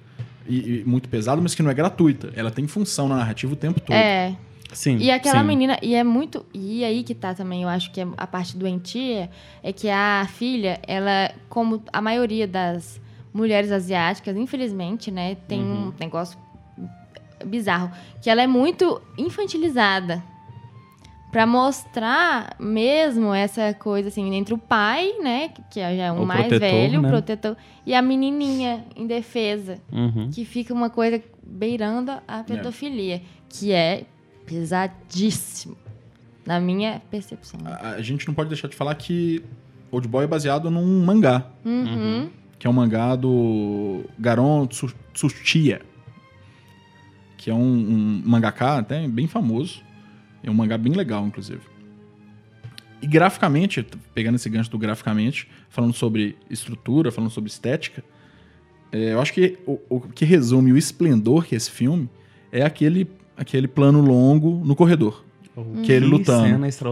e, e muito pesada, mas que não é gratuita. Ela tem função na narrativa o tempo todo. É. Sim, E aquela sim. menina, e é muito. E aí que tá também, eu acho que é a parte doentia, é que a filha, ela, como a maioria das mulheres asiáticas, infelizmente, né, tem Uhum. um negócio bizarro, que ela é muito infantilizada. Pra mostrar mesmo essa coisa assim, entre o pai, né, que já é um O mais protetor, velho, né? o protetor, e a menininha indefesa Uhum. que fica uma coisa beirando a pedofilia, que é pesadíssimo, na minha percepção. A, a gente não pode deixar de falar que Old Boy é baseado num mangá, Uhum. que é um mangá do Garon Tsu- Tsuchiya, que é um, um mangaka até bem famoso. É um mangá bem legal, inclusive. E graficamente, pegando esse gancho do graficamente, falando sobre estrutura, falando sobre estética, é, eu acho que o, o que resume o esplendor que é esse filme é aquele, aquele plano longo no corredor. Que ele lutando.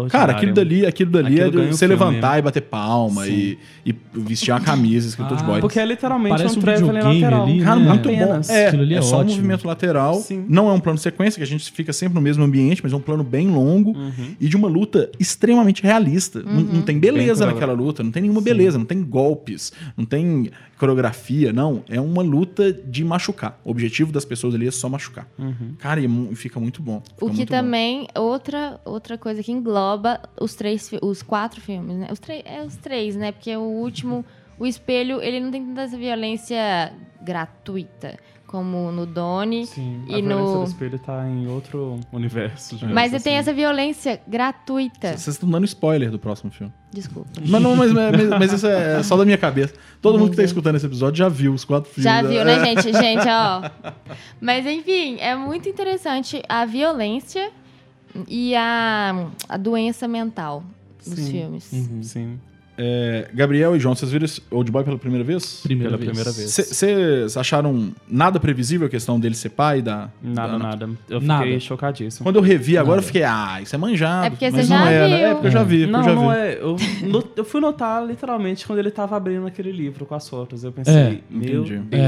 Cara, aquilo dali, aquilo dali Aquilo é de você levantar e bater palma e, e vestir uma camisa escrito Ah, Boy. Porque é literalmente Parece um um traveling videogame lateral. ali, Cara, né? muito Apenas. bom. É, ali é é só um movimento lateral. Sim. Não é um plano de sequência, que a gente fica sempre no mesmo ambiente, mas é um plano bem longo Uhum. e de uma luta extremamente realista. Não, não tem beleza naquela luta, não tem nenhuma beleza, não tem golpes, não tem coreografia, não. É uma luta de machucar. O objetivo das pessoas ali é só machucar. Uhum. Cara, e é fica muito bom. Fica O que muito bom. também, outra, outra coisa que engloba os três, os quatro filmes, né? Os três, é os três, né? Porque o último, o espelho, ele não tem tanta essa violência gratuita, como no Doni. Sim, E a violência no- do espelho tá em outro universo. Mas assim. tem essa violência gratuita. Vocês estão dando spoiler do próximo filme. Desculpa. Mas, não, mas, mas, mas isso é [laughs] só da minha cabeça. Todo mundo que tá escutando esse episódio já viu os quatro filmes. Já viu, né, [laughs] gente? Gente, ó. Mas enfim, é muito interessante a violência e a, a doença mental dos Sim. filmes. Uhum. Sim, É, Gabriel e João, vocês viram Old Boy pela primeira vez? Primeira pela vez. primeira vez. Vocês acharam nada previsível a questão dele ser pai da. Nada, da- nada. Eu Nada. fiquei chocadíssimo. Quando eu revi agora, eu Nada. fiquei, ah, isso é manjado. É porque mas você não já é, né? viu. É porque eu já vi, Não, eu já não vi. é. Eu, eu fui notar literalmente quando ele tava abrindo aquele livro com as fotos. Eu pensei, É, meu entendi. Deus,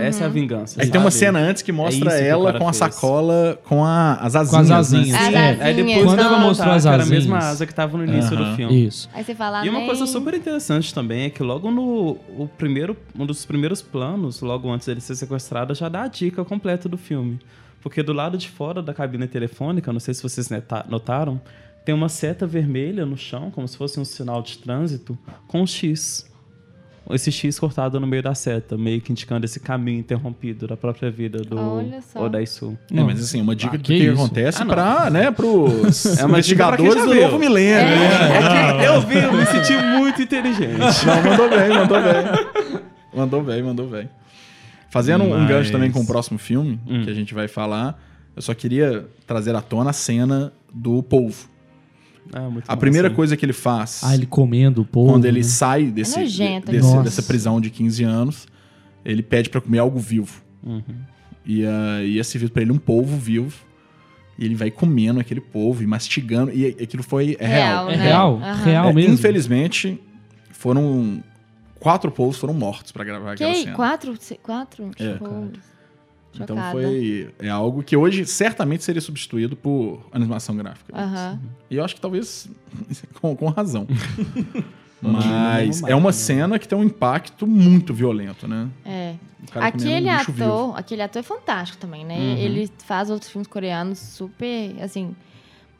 É, essa é a vingança. Aí tem uma cena antes que mostra É que o ela cara com a fez. sacola com a- as asinhas. Com as né? asinhas. As É, Aí asinhas. depois Quando ela mostrou as Era a mesma asinhas. asa que tava no início do filme. Isso. Aí você fala, E uma coisa super interessante também é que logo no o primeiro, um dos primeiros planos, logo antes dele ser sequestrado, já dá a dica completa do filme. Porque do lado de fora da cabine telefônica, não sei se vocês notaram, tem uma seta vermelha no chão, como se fosse um sinal de trânsito, com um X. Esse X cortado no meio da seta, meio que indicando esse caminho interrompido da própria vida do Olha só. Odaisu. É, mas assim, uma dica Ah, do que que, acontece Ah, não. pra, né, pros [laughs] É uma dica pra quem investigadores do novo milênio, né? É [laughs] que eu vi, eu me senti muito inteligente. Não, mandou bem, mandou bem. Mandou bem, mandou bem. Fazendo um Mas- gancho também com o próximo filme, Hum. que a gente vai falar, eu só queria trazer à tona a cena do polvo. É, muito A primeira coisa que ele faz Ah, ele comendo o povo. quando ele né? sai desse, É nojento, desse- Nossa. dessa prisão de 15 anos, ele pede pra comer algo vivo. Uhum. E, uh, e é servido pra ele um polvo vivo. E ele vai comendo aquele polvo e mastigando. E aquilo foi é real. É né? real? Aham. Real É, mesmo? Infelizmente, foram. Quatro polvos foram mortos pra gravar aquela Que? cena. Quatro? Quatro? É, Então Chocada. foi. É algo que hoje certamente seria substituído por animação gráfica. Aham. E eu acho que talvez [laughs] com, com razão. [laughs] Mas lá, é uma né? cena que tem um impacto muito violento, né? É. Aquele um vivo. ator, aquele ator é fantástico também, né? Uhum. Ele faz outros filmes coreanos super, assim,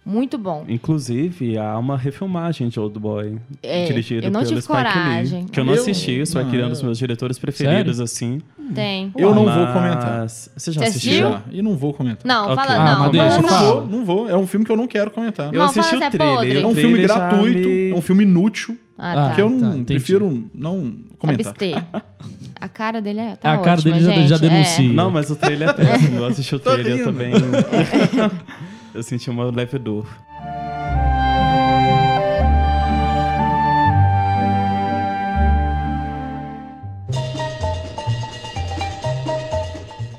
Muito bom. Inclusive, há uma refilmagem de Old Boy, É, dirigida eu não pelo tive Spike coragem. Lee, que eu não Eu- assisti, o Spike Lee é um não, dos eu- meus diretores preferidos, assim. Tem. Eu não vou comentar. Você já Você assistiu? Já, e não vou comentar. Não, Ok. fala. Ah, não, mas deixa, Não, não, não fala. vou, não vou. É um filme que eu não quero comentar. Eu Não, assisti o é trailer. o É um filme gratuito, me- é um filme inútil, Ah, tá. que eu não tá, prefiro não comentar. Abster. A cara dele é. Tá a cara ótima, dele já, gente, já é. denuncia. Não, mas o trailer é péssimo. Eu assisti o trailer também. [laughs] eu senti uma leve dor.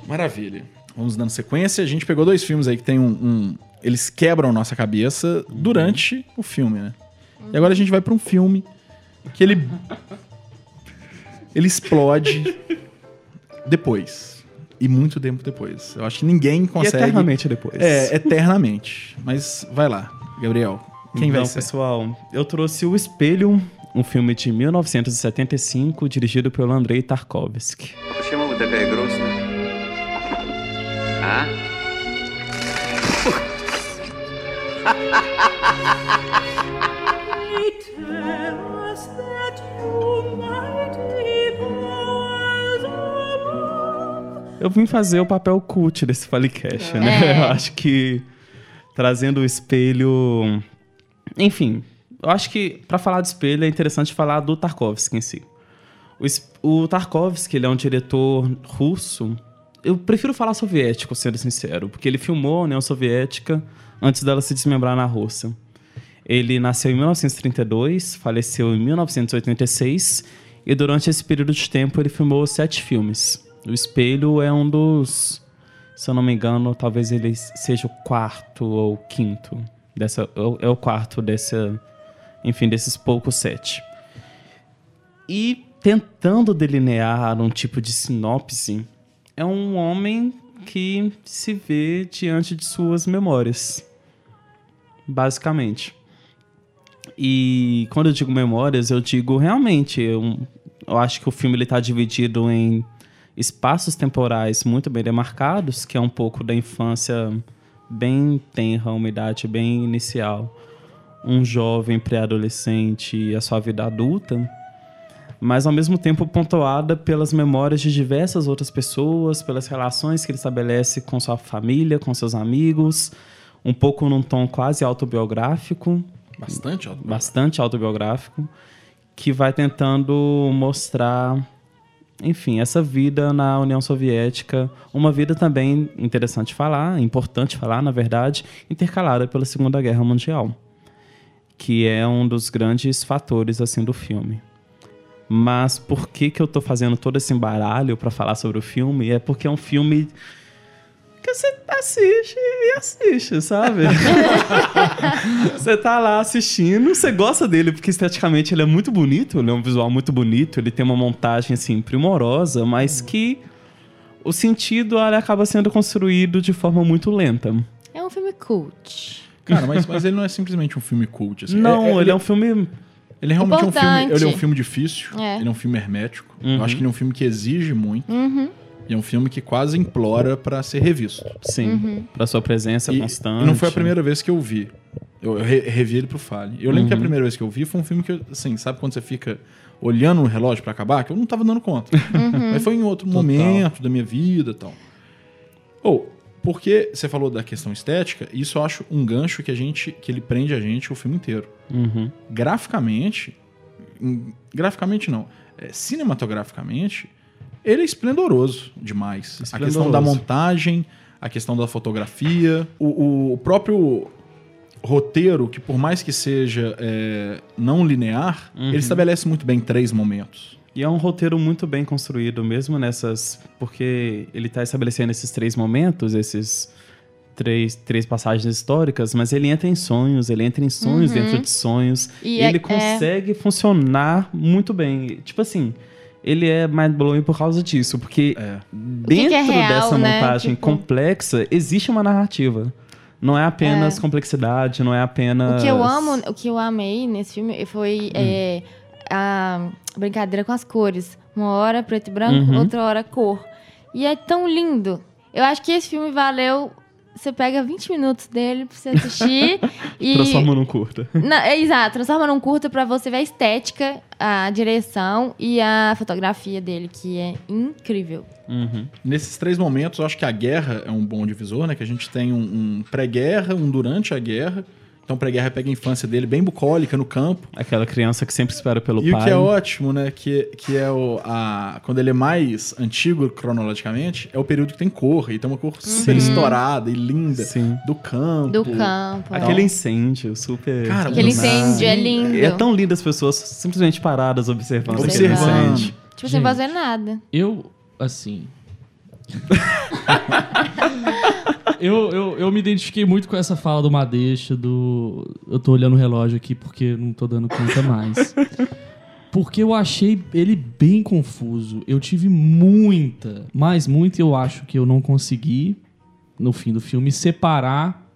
Maravilha. Vamos dando sequência. A gente pegou dois filmes aí que tem um. um- eles quebram nossa cabeça durante o filme, né? E agora a gente vai pra um filme que ele. [laughs] Ele explode depois E muito tempo depois. Eu acho que ninguém E consegue. eternamente depois. É, eternamente. Mas vai lá, Gabriel. Quem vai então, ser? pessoal, eu trouxe O Espelho, um filme de 1975, dirigido pelo Andrei Tarkovsky. Почему вы такая грустная? А? Eu vim fazer o papel cult desse Falecast, né? É. Eu acho que trazendo o espelho. Enfim, eu acho que pra falar do espelho é interessante falar do Tarkovsky em si. O, o Tarkovsky, ele é um diretor russo. Eu prefiro falar soviético, sendo sincero, porque ele filmou a União Soviética antes dela se desmembrar na Rússia. Ele nasceu em 1932, faleceu em 1986 e durante esse período de tempo ele filmou sete filmes. O Espelho é um dos, se eu não me engano, talvez ele seja o quarto ou quinto dessa, é o- é quarto dessa, enfim, desses poucos sete. E tentando delinear um tipo de sinopse, é um homem que se vê diante de suas memórias, basicamente. E quando eu digo memórias, eu digo realmente, eu, eu acho que o filme está dividido em espaços temporais muito bem demarcados, que é um pouco da infância bem tenra, uma idade bem inicial, um jovem pré-adolescente e a sua vida adulta, mas ao mesmo tempo pontuada pelas memórias de diversas outras pessoas, pelas relações que ele estabelece com sua família, com seus amigos, um pouco num tom quase autobiográfico, Bastante alto. bastante autobiográfico, que vai tentando mostrar, enfim, essa vida na União Soviética, uma vida também interessante falar, importante falar, na verdade, intercalada pela Segunda Guerra Mundial, que é um dos grandes fatores assim do filme. Mas por que que eu tô fazendo todo esse embaralho para falar sobre o filme? É porque é um filme que você assiste e assiste, sabe? [laughs] Você tá lá assistindo, você gosta dele porque esteticamente ele é muito bonito, ele é um visual muito bonito, ele tem uma montagem assim primorosa, mas que o sentido ele acaba sendo construído de forma muito lenta. É um filme cult. Cara, mas, mas ele não é simplesmente um filme cult. assim. Não, ele é um filme Ele realmente é um filme. Ele é um filme difícil. É. Ele é um filme hermético. Uhum. Eu acho que ele é um filme que exige muito. Uhum. E é um filme que quase implora pra ser revisto. sim, Uhum. pra sua presença E, constante. e não foi a primeira vez que eu vi. Eu, eu re- revi ele pro Fale. Eu lembro que a Uhum. primeira vez que eu vi foi um filme que, eu, assim, sabe quando você fica olhando no relógio pra acabar? Que eu não tava dando conta. [laughs] Uhum. Mas foi em outro momento da minha vida e tal. Ou, porque você falou da questão estética, isso eu acho um gancho que a gente, que ele prende a gente o filme inteiro. Uhum. Graficamente, em- graficamente não, é, cinematograficamente, ele é esplendoroso demais. A questão Esplendoroso. da montagem, a questão da fotografia, o, o próprio roteiro, que por mais que seja é, não linear, Uhum. ele estabelece muito bem três momentos. E é um roteiro muito bem construído, mesmo nessas. Porque ele está estabelecendo esses três momentos, esses três, três passagens históricas, mas ele entra em sonhos, ele entra em sonhos dentro de sonhos. Uhum. E E, é- ele consegue funcionar muito bem. Tipo assim, ele é mind-blowing por causa disso, porque É. dentro que é real, dessa né? montagem Tipo- complexa, existe uma narrativa. Não é apenas complexidade, não é apenas. O que eu amo, o que eu amei nesse filme foi Hum. é, a brincadeira com as cores. Uma hora preto e branco, Uhum. outra hora cor. E é tão lindo. Eu acho que esse filme valeu você pega 20 minutos dele pra você assistir [laughs] e. Transforma num curta. Não, é, exato, transforma num curta pra você ver a estética, a direção e a fotografia dele, que é incrível. Uhum. Nesses três momentos, eu acho que a guerra é um bom divisor, né? Que a gente tem um, um pré-guerra, um durante a guerra. Então, pré-guerra pega a infância dele bem bucólica no campo. Aquela criança que sempre espera pelo e pai. o que é ótimo, né? Que, que é o. A, quando ele é mais antigo cronologicamente, é o período que tem cor. E tem uma cor super estourada e linda. Sim. Do campo. Do campo. Aquele incêndio super. Cara, Aquele incêndio é lindo. É tão lindo as pessoas simplesmente paradas observando, aquele Observando. incêndio. Tipo, sem Gente. fazer nada. Eu, assim. [laughs] eu, eu, eu me identifiquei muito com essa fala do Madeixa, do. Eu tô olhando o relógio aqui porque não tô dando conta mais. [laughs] Porque eu achei ele bem confuso. Eu tive muita, mas muita eu acho que eu não consegui, no fim do filme, separar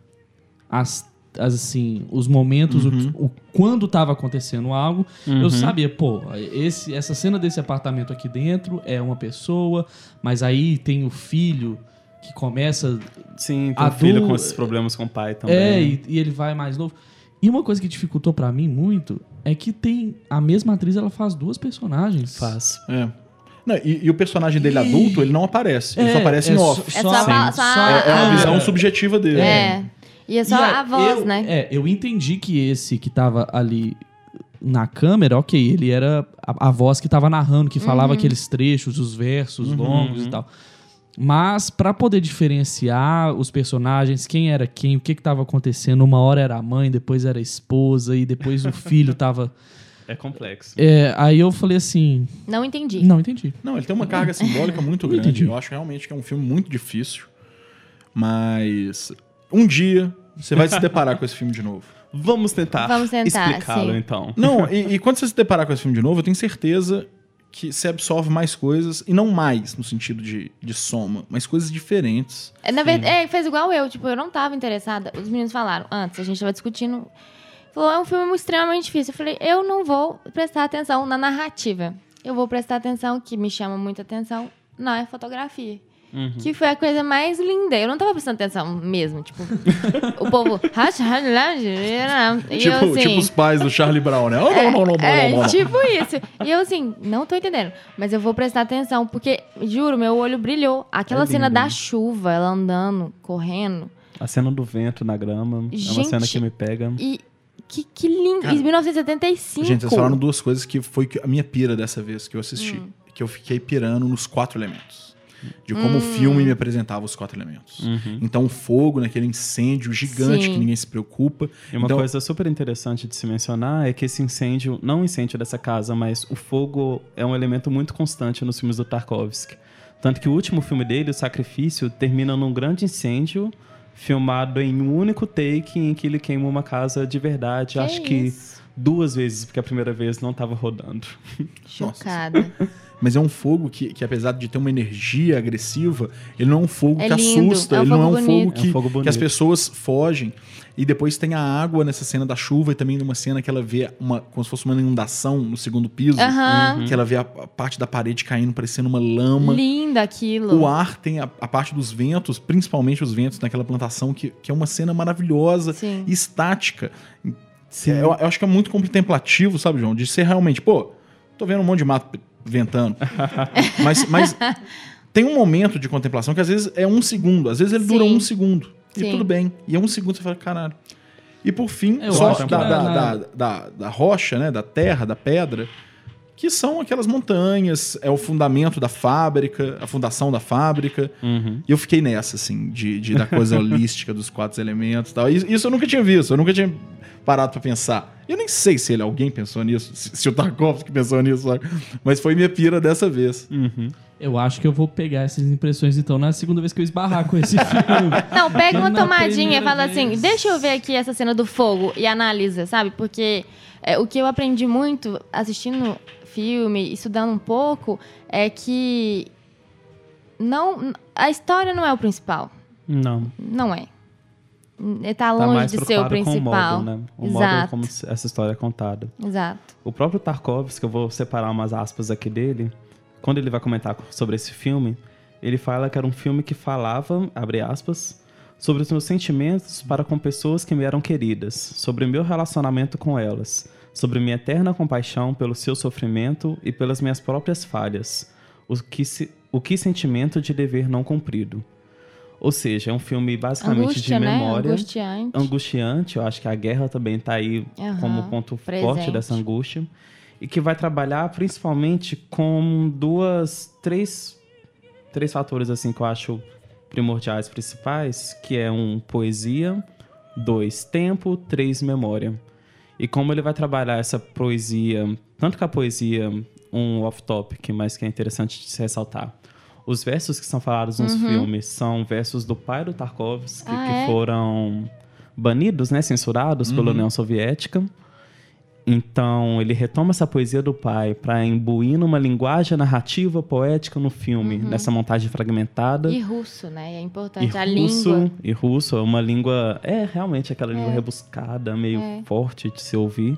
as, as, assim, os momentos, o- o, quando tava acontecendo algo. Eu sabia, pô, esse, essa cena desse apartamento aqui dentro é uma pessoa, mas aí tem o filho que começa Sim, tem A um filho com esses problemas com o pai também. é, e, e ele vai mais novo. E uma coisa que dificultou pra mim muito é que tem a mesma atriz, ela faz duas personagens. Faz. É. Não, e, e o personagem dele E- adulto, ele não aparece. ele É, só aparece é em só- off. É só, a, Sim. só a- Só- É, é uma a- visão subjetiva dele. É. E é só E aí, a voz, eu- né? É, eu entendi que esse que tava ali na câmera, ok, ele era a, a voz que tava narrando, que falava aqueles trechos, os versos longos e tal. Mas pra poder diferenciar os personagens, quem era quem, o que que tava acontecendo, uma hora era a mãe, depois era a esposa e depois o filho tava [laughs] É complexo. É, aí eu falei assim, Não entendi. não entendi. Não, ele tem uma carga simbólica muito grande. entendi. Eu acho realmente que é um filme muito difícil. Mas um dia você vai se deparar com esse filme de novo. [laughs] Vamos tentar, Vamos tentar, explicá-lo, sim. então. Não, e, e quando você se deparar com esse filme de novo, eu tenho certeza que você absorve mais coisas, e não mais no sentido de, de soma, mas coisas diferentes. É, Na verdade, é, fez igual eu. Tipo, eu não tava interessada. Os meninos falaram antes, a gente tava discutindo. Falou, é um filme extremamente difícil. Eu falei, eu não vou prestar atenção na narrativa. Eu vou prestar atenção, que me chama muita atenção, na fotografia. Que foi a coisa mais linda. Eu não tava prestando atenção mesmo. Tipo, o povo. [laughs] E tipo, eu assim. tipo os pais do Charlie Brown, né? Oh, não, não, não, não, É, não, não. tipo isso. E eu assim, não tô entendendo. Mas eu vou prestar atenção, porque, juro, meu olho brilhou. Aquela É cena da chuva, ela andando, correndo. A cena do vento na grama é uma Gente, cena que me pega. E que, que lindo. Em 1975. Gente, vocês falaram duas coisas que foi a minha pira dessa vez que eu assisti. Hum. Que eu fiquei pirando nos quatro elementos. De como o filme me apresentava os quatro elementos. Então, o fogo naquele incêndio gigante Sim. que ninguém se preocupa. E uma então, coisa super interessante de se mencionar é que esse incêndio, não o incêndio dessa casa, mas o fogo é um elemento muito constante nos filmes do Tarkovsky. Tanto que o último filme dele, O Sacrifício, termina num grande incêndio filmado em um único take em que ele queima uma casa de verdade. Que Acho que isso? Duas vezes, porque a primeira vez não estava rodando. Chocada. Mas é um fogo que, que, apesar de ter uma energia agressiva, ele não é um fogo É que lindo, assusta. é um ele não é um fogo que, É um fogo que as pessoas fogem. E depois tem a água nessa cena da chuva e também numa cena que ela vê uma, como se fosse uma inundação no segundo piso. Que ela vê a, a parte da parede caindo, parecendo uma lama. Lindo aquilo. O ar tem a, a parte dos ventos, principalmente os ventos naquela plantação, que, que é uma cena maravilhosa Sim. e estática. É, Eu, eu acho que é muito contemplativo, sabe, João? De ser realmente, pô, tô vendo um monte de mato ventando. [laughs] mas, mas tem um momento de contemplação que às vezes é um segundo, às vezes ele dura Sim. um segundo. E Sim. tudo bem. E é um segundo você fala, caralho. E por fim, Eu só da, na- da, da, da rocha, né? Da terra, da pedra, que são aquelas montanhas, é o fundamento da fábrica, a fundação da fábrica. E eu fiquei nessa, assim, de, de da coisa [laughs] holística dos quatro elementos e tal. Isso, isso eu nunca tinha visto, eu nunca tinha parado pra pensar. Eu nem sei se ele, alguém pensou nisso, se, se o Tarkovsky pensou nisso, sabe? mas foi minha pira dessa vez. Eu acho que eu vou pegar essas impressões então na segunda vez que eu esbarrar com esse [laughs] filme. Não, pega uma tomadinha e fala assim: vez. deixa eu ver aqui essa cena do fogo e analisa, sabe? Porque é, o que eu aprendi muito assistindo filme, estudando um pouco, é que não, a história não é o principal. Não. Não é. Tá Tá longe mais de ser o com o principal. modo, né? O modo Exato. como essa história é contada. Exato. O próprio Tarkovsky, eu vou separar umas aspas aqui dele, quando ele vai comentar sobre esse filme, ele fala que era um filme que falava, abre aspas, sobre os meus sentimentos para com pessoas que me eram queridas, sobre o meu relacionamento com elas, sobre minha eterna compaixão pelo seu sofrimento e pelas minhas próprias falhas, o que, se- o que sentimento de dever não cumprido. Ou seja, é um filme basicamente Angústia, de né? memória Angustiante. angustiante. Eu acho que a guerra também está aí Aham, como ponto presente. forte dessa angústia. E que vai trabalhar principalmente com duas, três, três fatores assim que eu acho primordiais principais, que é um poesia, dois tempo, três memória. E como ele vai trabalhar essa poesia, tanto que a poesia um off-topic, mas que é interessante de se ressaltar. Os versos que são falados nos filmes são versos do pai do Tarkovsky, Uhum. Ah, que é? foram banidos, né, censurados pela União Soviética. Então, ele retoma essa poesia do pai para imbuir numa linguagem narrativa poética no filme, nessa montagem fragmentada. Uhum. E russo, né? É importante. a russo, língua. E russo é uma língua. É realmente aquela língua É. rebuscada, meio É. forte de se ouvir.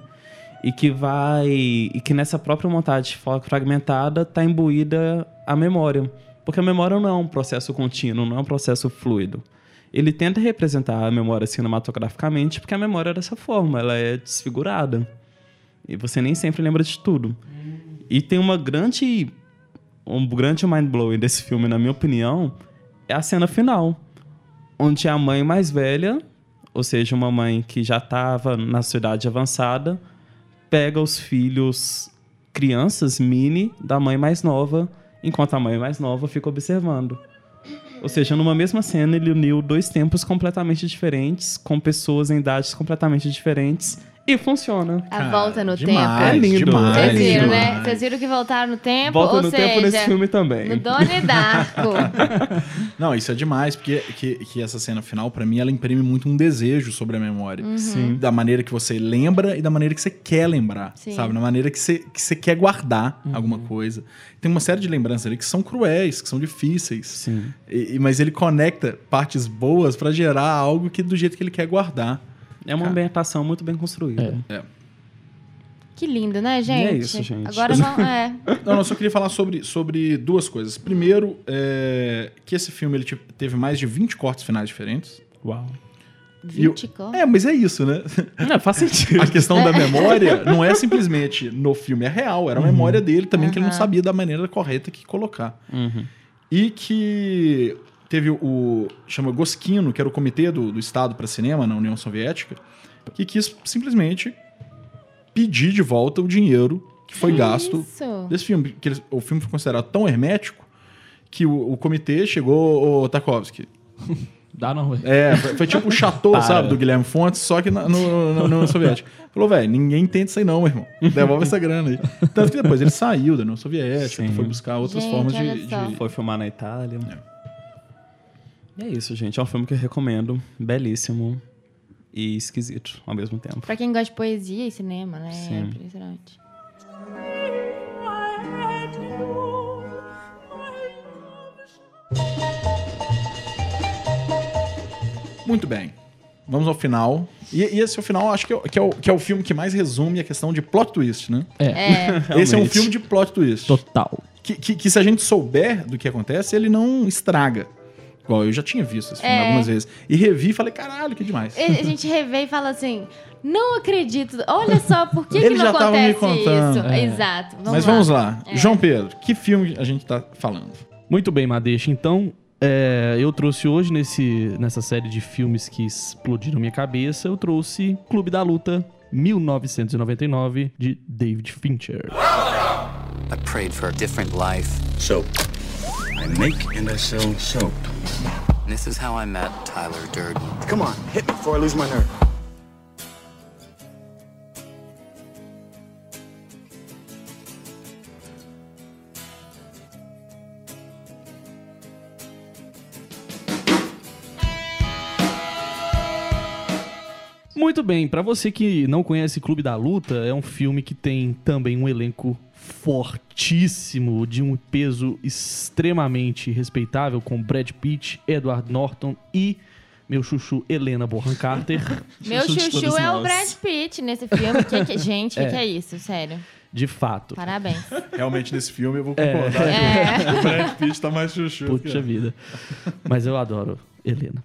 E que vai. E que nessa própria montagem fragmentada tá imbuída a memória. Porque a memória não é um processo contínuo, não é um processo fluido. Ele tenta representar a memória cinematograficamente, porque a memória é dessa forma, ela é desfigurada. E você nem sempre lembra de tudo. E tem uma grande. Um grande mind-blowing desse filme, na minha opinião, é a cena final. Onde a mãe mais velha, ou seja, uma mãe que já estava na sua idade avançada, pega os filhos, crianças mini, da mãe mais nova, enquanto a mãe mais nova fica observando. Ou seja, numa mesma cena, ele uniu dois tempos completamente diferentes, com pessoas em idades completamente diferentes, e funciona. A volta no demais, tempo. É lindo, demais, Vocês viram, demais. né? Vocês viram que voltaram no tempo? Volta ou no seja, tempo nesse filme também. No Donnie Darko. [laughs] Não, isso é demais, porque que, que essa cena final, pra mim, ela imprime muito um desejo sobre a memória. Uhum. Sim. Da maneira que você lembra e da maneira que você quer lembrar, Sim. sabe? Da maneira que você, que você quer guardar alguma coisa. Tem uma série de lembranças ali que são cruéis, que são difíceis. Sim. E- mas ele conecta partes boas pra gerar algo que do jeito que ele quer guardar. É uma ambientação muito bem construída. Que lindo, né, gente? E é isso, gente. Agora vamos. [laughs] É. Não, eu só queria falar sobre, sobre duas coisas. Primeiro, é, que esse filme ele te- teve mais de 20 cortes finais diferentes. Uau. 20 cortes. É, mas é isso, né? Não, faz sentido. A questão da memória não é simplesmente no filme, é real. Era a memória dele também, que ele não sabia da maneira correta que colocar. Uhum. E que teve o. chama Goskino, que era o comitê do, do Estado para cinema na União Soviética, que quis simplesmente pedir de volta o dinheiro que foi gasto Isso. desse filme. Que eles- o filme foi considerado tão hermético que o, o comitê chegou, o Tarkovsky. [laughs] Dá não, velho. É, foi, foi tipo o Chateau, sabe, do Guilherme Fontes, só que na- no, no, no Soviético. Falou, velho, ninguém entende isso aí não, meu irmão. Devolve essa grana aí. Tanto que depois ele saiu da União Soviética, Sim. foi buscar outras Gente, formas de, de- Foi filmar na Itália. E é isso, gente. É um filme que eu recomendo. Belíssimo e esquisito ao mesmo tempo. Pra quem gosta de poesia e cinema, né? É Sim. impressionante. Muito bem. Vamos ao final. E, e esse é o final, acho que é, o- que, é o, que é o filme que mais resume a questão de plot twist, né? É. [laughs] Esse é um filme de plot twist. Total. Que, que, que se a gente souber do que acontece, ele não estraga. Igual, eu já tinha visto esse filme É. algumas vezes. E revi e falei, caralho, que demais. A gente revê e fala assim: não acredito. Olha só, por que, Ele que não já tava me acontece contando. isso? É. Exato. Vamos Mas lá. vamos lá. É. João Pedro, que filme a gente tá falando? Muito bem, Madeixa. Então, é, eu trouxe hoje, nesse, nessa série de filmes que explodiram minha cabeça, eu trouxe Clube da Luta 1999, de David Fincher. I prayed for a different life. Soap. I make and I sell soap. This is how I met Tyler Durden. Come on, hit me before I lose my nerve. Muito bem, pra você que não conhece Clube da Luta, é um filme que tem também um elenco fortíssimo, de um peso extremamente respeitável, com Brad Pitt, Edward Norton e meu chuchu Helena Bonham Carter. [laughs] Meu Chuchu é o. Brad Pitt nesse filme. Que que- gente, o que, É. que é isso? Sério. De fato. Parabéns. Realmente, nesse filme, eu vou concordar. É. O Brad Pitt tá mais chuchu. Puxa vida. Mas eu adoro Helena.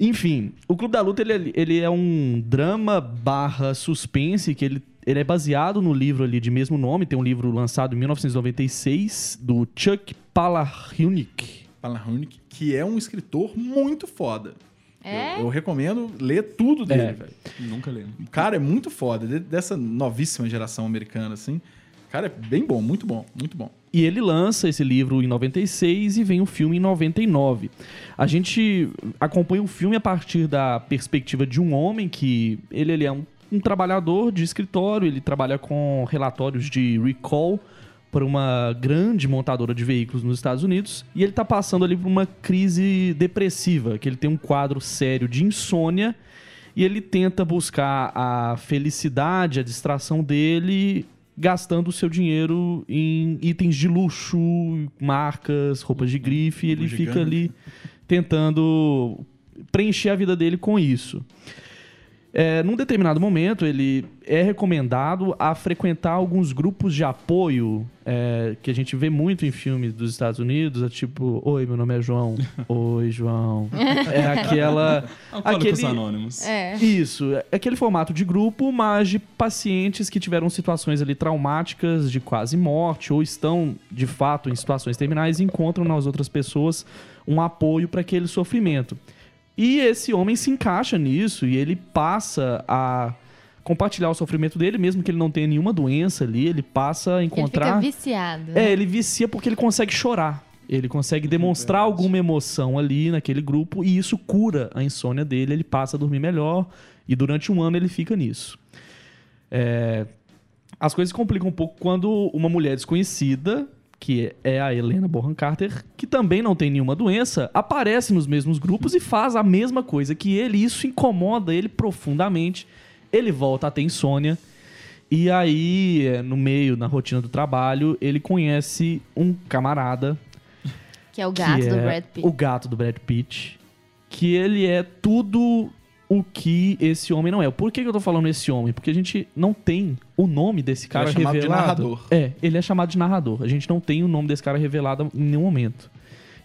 Enfim, o Clube da Luta, ele, ele é um drama barra suspense, que ele, ele é baseado no livro ali de mesmo nome, tem um livro lançado em 1996, do Chuck Palahniuk. Palahniuk, que é um escritor muito foda. É? Eu, eu recomendo ler tudo dele, É. velho. Nunca lembro. O cara é muito foda, de- dessa novíssima geração americana, assim. O cara é bem bom, muito bom, muito bom. E ele lança esse livro em 96 e vem o filme em 99. A gente acompanha o filme a partir da perspectiva de um homem que ele, ele é um, um trabalhador de escritório, ele trabalha com relatórios de recall para uma grande montadora de veículos nos Estados Unidos e ele está passando ali por uma crise depressiva, que ele tem um quadro sério de insônia e ele tenta buscar a felicidade, a distração dele, gastando o seu dinheiro em itens de luxo, marcas, roupas de grife. E ele fica ali tentando preencher a vida dele com isso. É, num determinado momento, ele é recomendado a frequentar alguns grupos de apoio é, que a gente vê muito em filmes dos Estados Unidos, é tipo, oi, meu nome é João. [laughs] oi, João. É [laughs] aquela. Alcoólicos Anônimos. É. Isso, é aquele formato de grupo, mas de pacientes que tiveram situações ali traumáticas de quase morte ou estão de fato em situações terminais e encontram nas outras pessoas um apoio para aquele sofrimento. E esse homem se encaixa nisso e ele passa a compartilhar o sofrimento dele, mesmo que ele não tenha nenhuma doença ali, ele passa a Ele fica encontrar. viciado. É, ele vicia porque ele consegue chorar. Ele consegue demonstrar alguma emoção ali naquele grupo e isso cura a insônia dele. Ele passa a dormir melhor e durante um ano ele fica nisso. É, As coisas complicam um pouco quando uma mulher desconhecida, que é a Helena Bonham Carter, que também não tem nenhuma doença, aparece nos mesmos grupos e faz a mesma coisa que ele. Isso incomoda ele profundamente. Ele volta a ter insônia. E aí, no meio, na rotina do trabalho, ele conhece um camarada. Que é o gato do é Brad Pitt. O gato do Brad Pitt. Que ele é tudo o que esse homem não é. Por que que eu tô falando esse homem? Porque a gente não tem o nome desse cara é chamado de revelado. narrador. É, ele é chamado de narrador. A gente não tem o nome desse cara revelado em nenhum momento.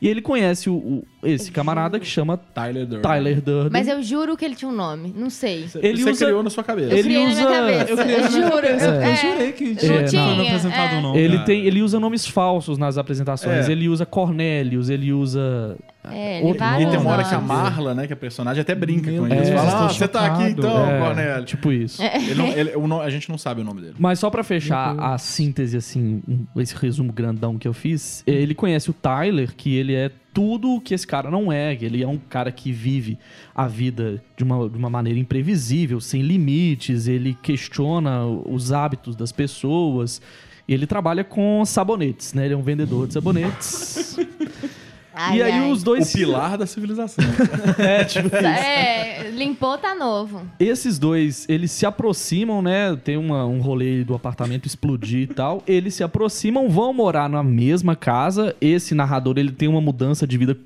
E ele conhece o, o- esse camarada que chama Tyler Durden. Tyler Durden. Mas eu juro que ele tinha um nome. Não sei. ele Você usa- criou na sua cabeça. Eu Ele criei usa- na minha cabeça. Eu minha juro. cabeça. É. Eu jurei que Não tinha tinha, me apresentado é. o nome. Ele, cara. tem, ele usa nomes falsos nas apresentações. É. Ele usa Cornélios, ele usa. É, ele Outro- vai E tem uma hora que a Marla, né, que é a personagem, até brinca Meu com ele. Estou ah, você tá aqui chocado." então, É, Cornélio. Tipo isso. Ele não- ele- o a gente não sabe o nome dele. Mas só pra fechar a síntese, assim, esse resumo grandão que eu fiz, ele conhece o Tyler, que ele é tudo o que esse cara não é. que Ele é um cara que vive a vida de uma, de uma maneira imprevisível, sem limites, ele questiona os hábitos das pessoas. E ele trabalha com sabonetes, né? Ele é um vendedor de sabonetes. [laughs] Ai, e aí ai. os dois. O pilar da civilização. [laughs] É, tipo isso. É, limpou, tá novo. Esses dois, eles se aproximam, né? Tem uma- um rolê do apartamento explodir e tal. Eles se aproximam, vão morar na mesma casa. Esse narrador, ele tem uma mudança de vida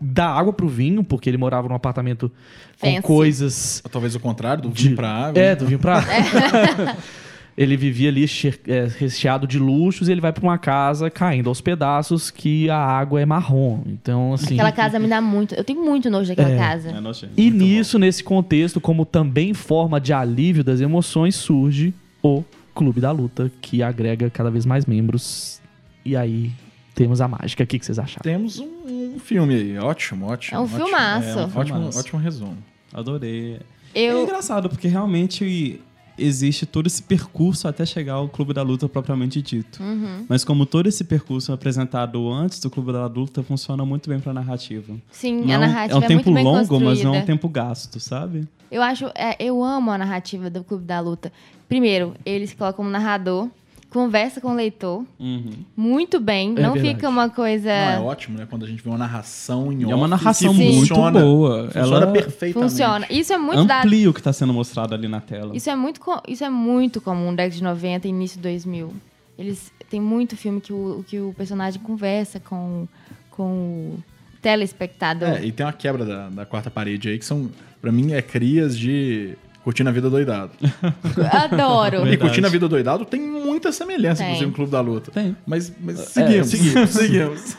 da água pro vinho, porque ele morava num apartamento Fancy. com coisas... Talvez o contrário, do De- vinho pra água. É, do vinho pra [laughs] Ele vivia ali é, recheado de luxos e ele vai pra uma casa caindo aos pedaços que a água é marrom. Então, assim... Aquela casa me dá muito. Eu tenho muito nojo daquela É. casa. É nojento. E nisso, nesse contexto, como também forma de alívio das emoções, surge o Clube da Luta, que agrega cada vez mais membros. E aí temos a mágica. O que que vocês acharam? Temos um, um filme aí. Ótimo, ótimo. É um ótimo. filmaço. É, um ótimo, Filmaço. ótimo resumo. Adorei. É Eu. engraçado, porque realmente existe todo esse percurso até chegar ao Clube da Luta propriamente dito. Uhum. Mas como todo esse percurso é apresentado antes do Clube da Luta, funciona muito bem pra narrativa. Sim, Não- a narrativa é um é, tempo muito bem longo, construída. mas não é um tempo gasto, sabe? Eu acho, é, eu amo a narrativa do Clube da Luta. Primeiro, ele se coloca como narrador, conversa com o leitor Uhum. muito bem, É não verdade. fica uma coisa. Não, é ótimo, né? Quando a gente vê uma narração em E off é uma narração que muito funciona, boa. Funciona Ela perfeitamente. Funciona. Isso é muito da amplia o que está sendo mostrado ali na tela. Isso é muito, co- isso é muito comum década de 90 e início de 2000. Eles tem muito filme que o, que o personagem conversa com, com o telespectador. É, e tem uma quebra da, da quarta parede aí, que são, pra mim, é crias de Curtindo a Vida Doidado. [laughs] Adoro. E. Curtindo a Vida Doidado tem muita semelhança, Tem. inclusive, com o Clube da Luta. Tem. Mas, mas É, seguimos, seguimos, [laughs] seguimos.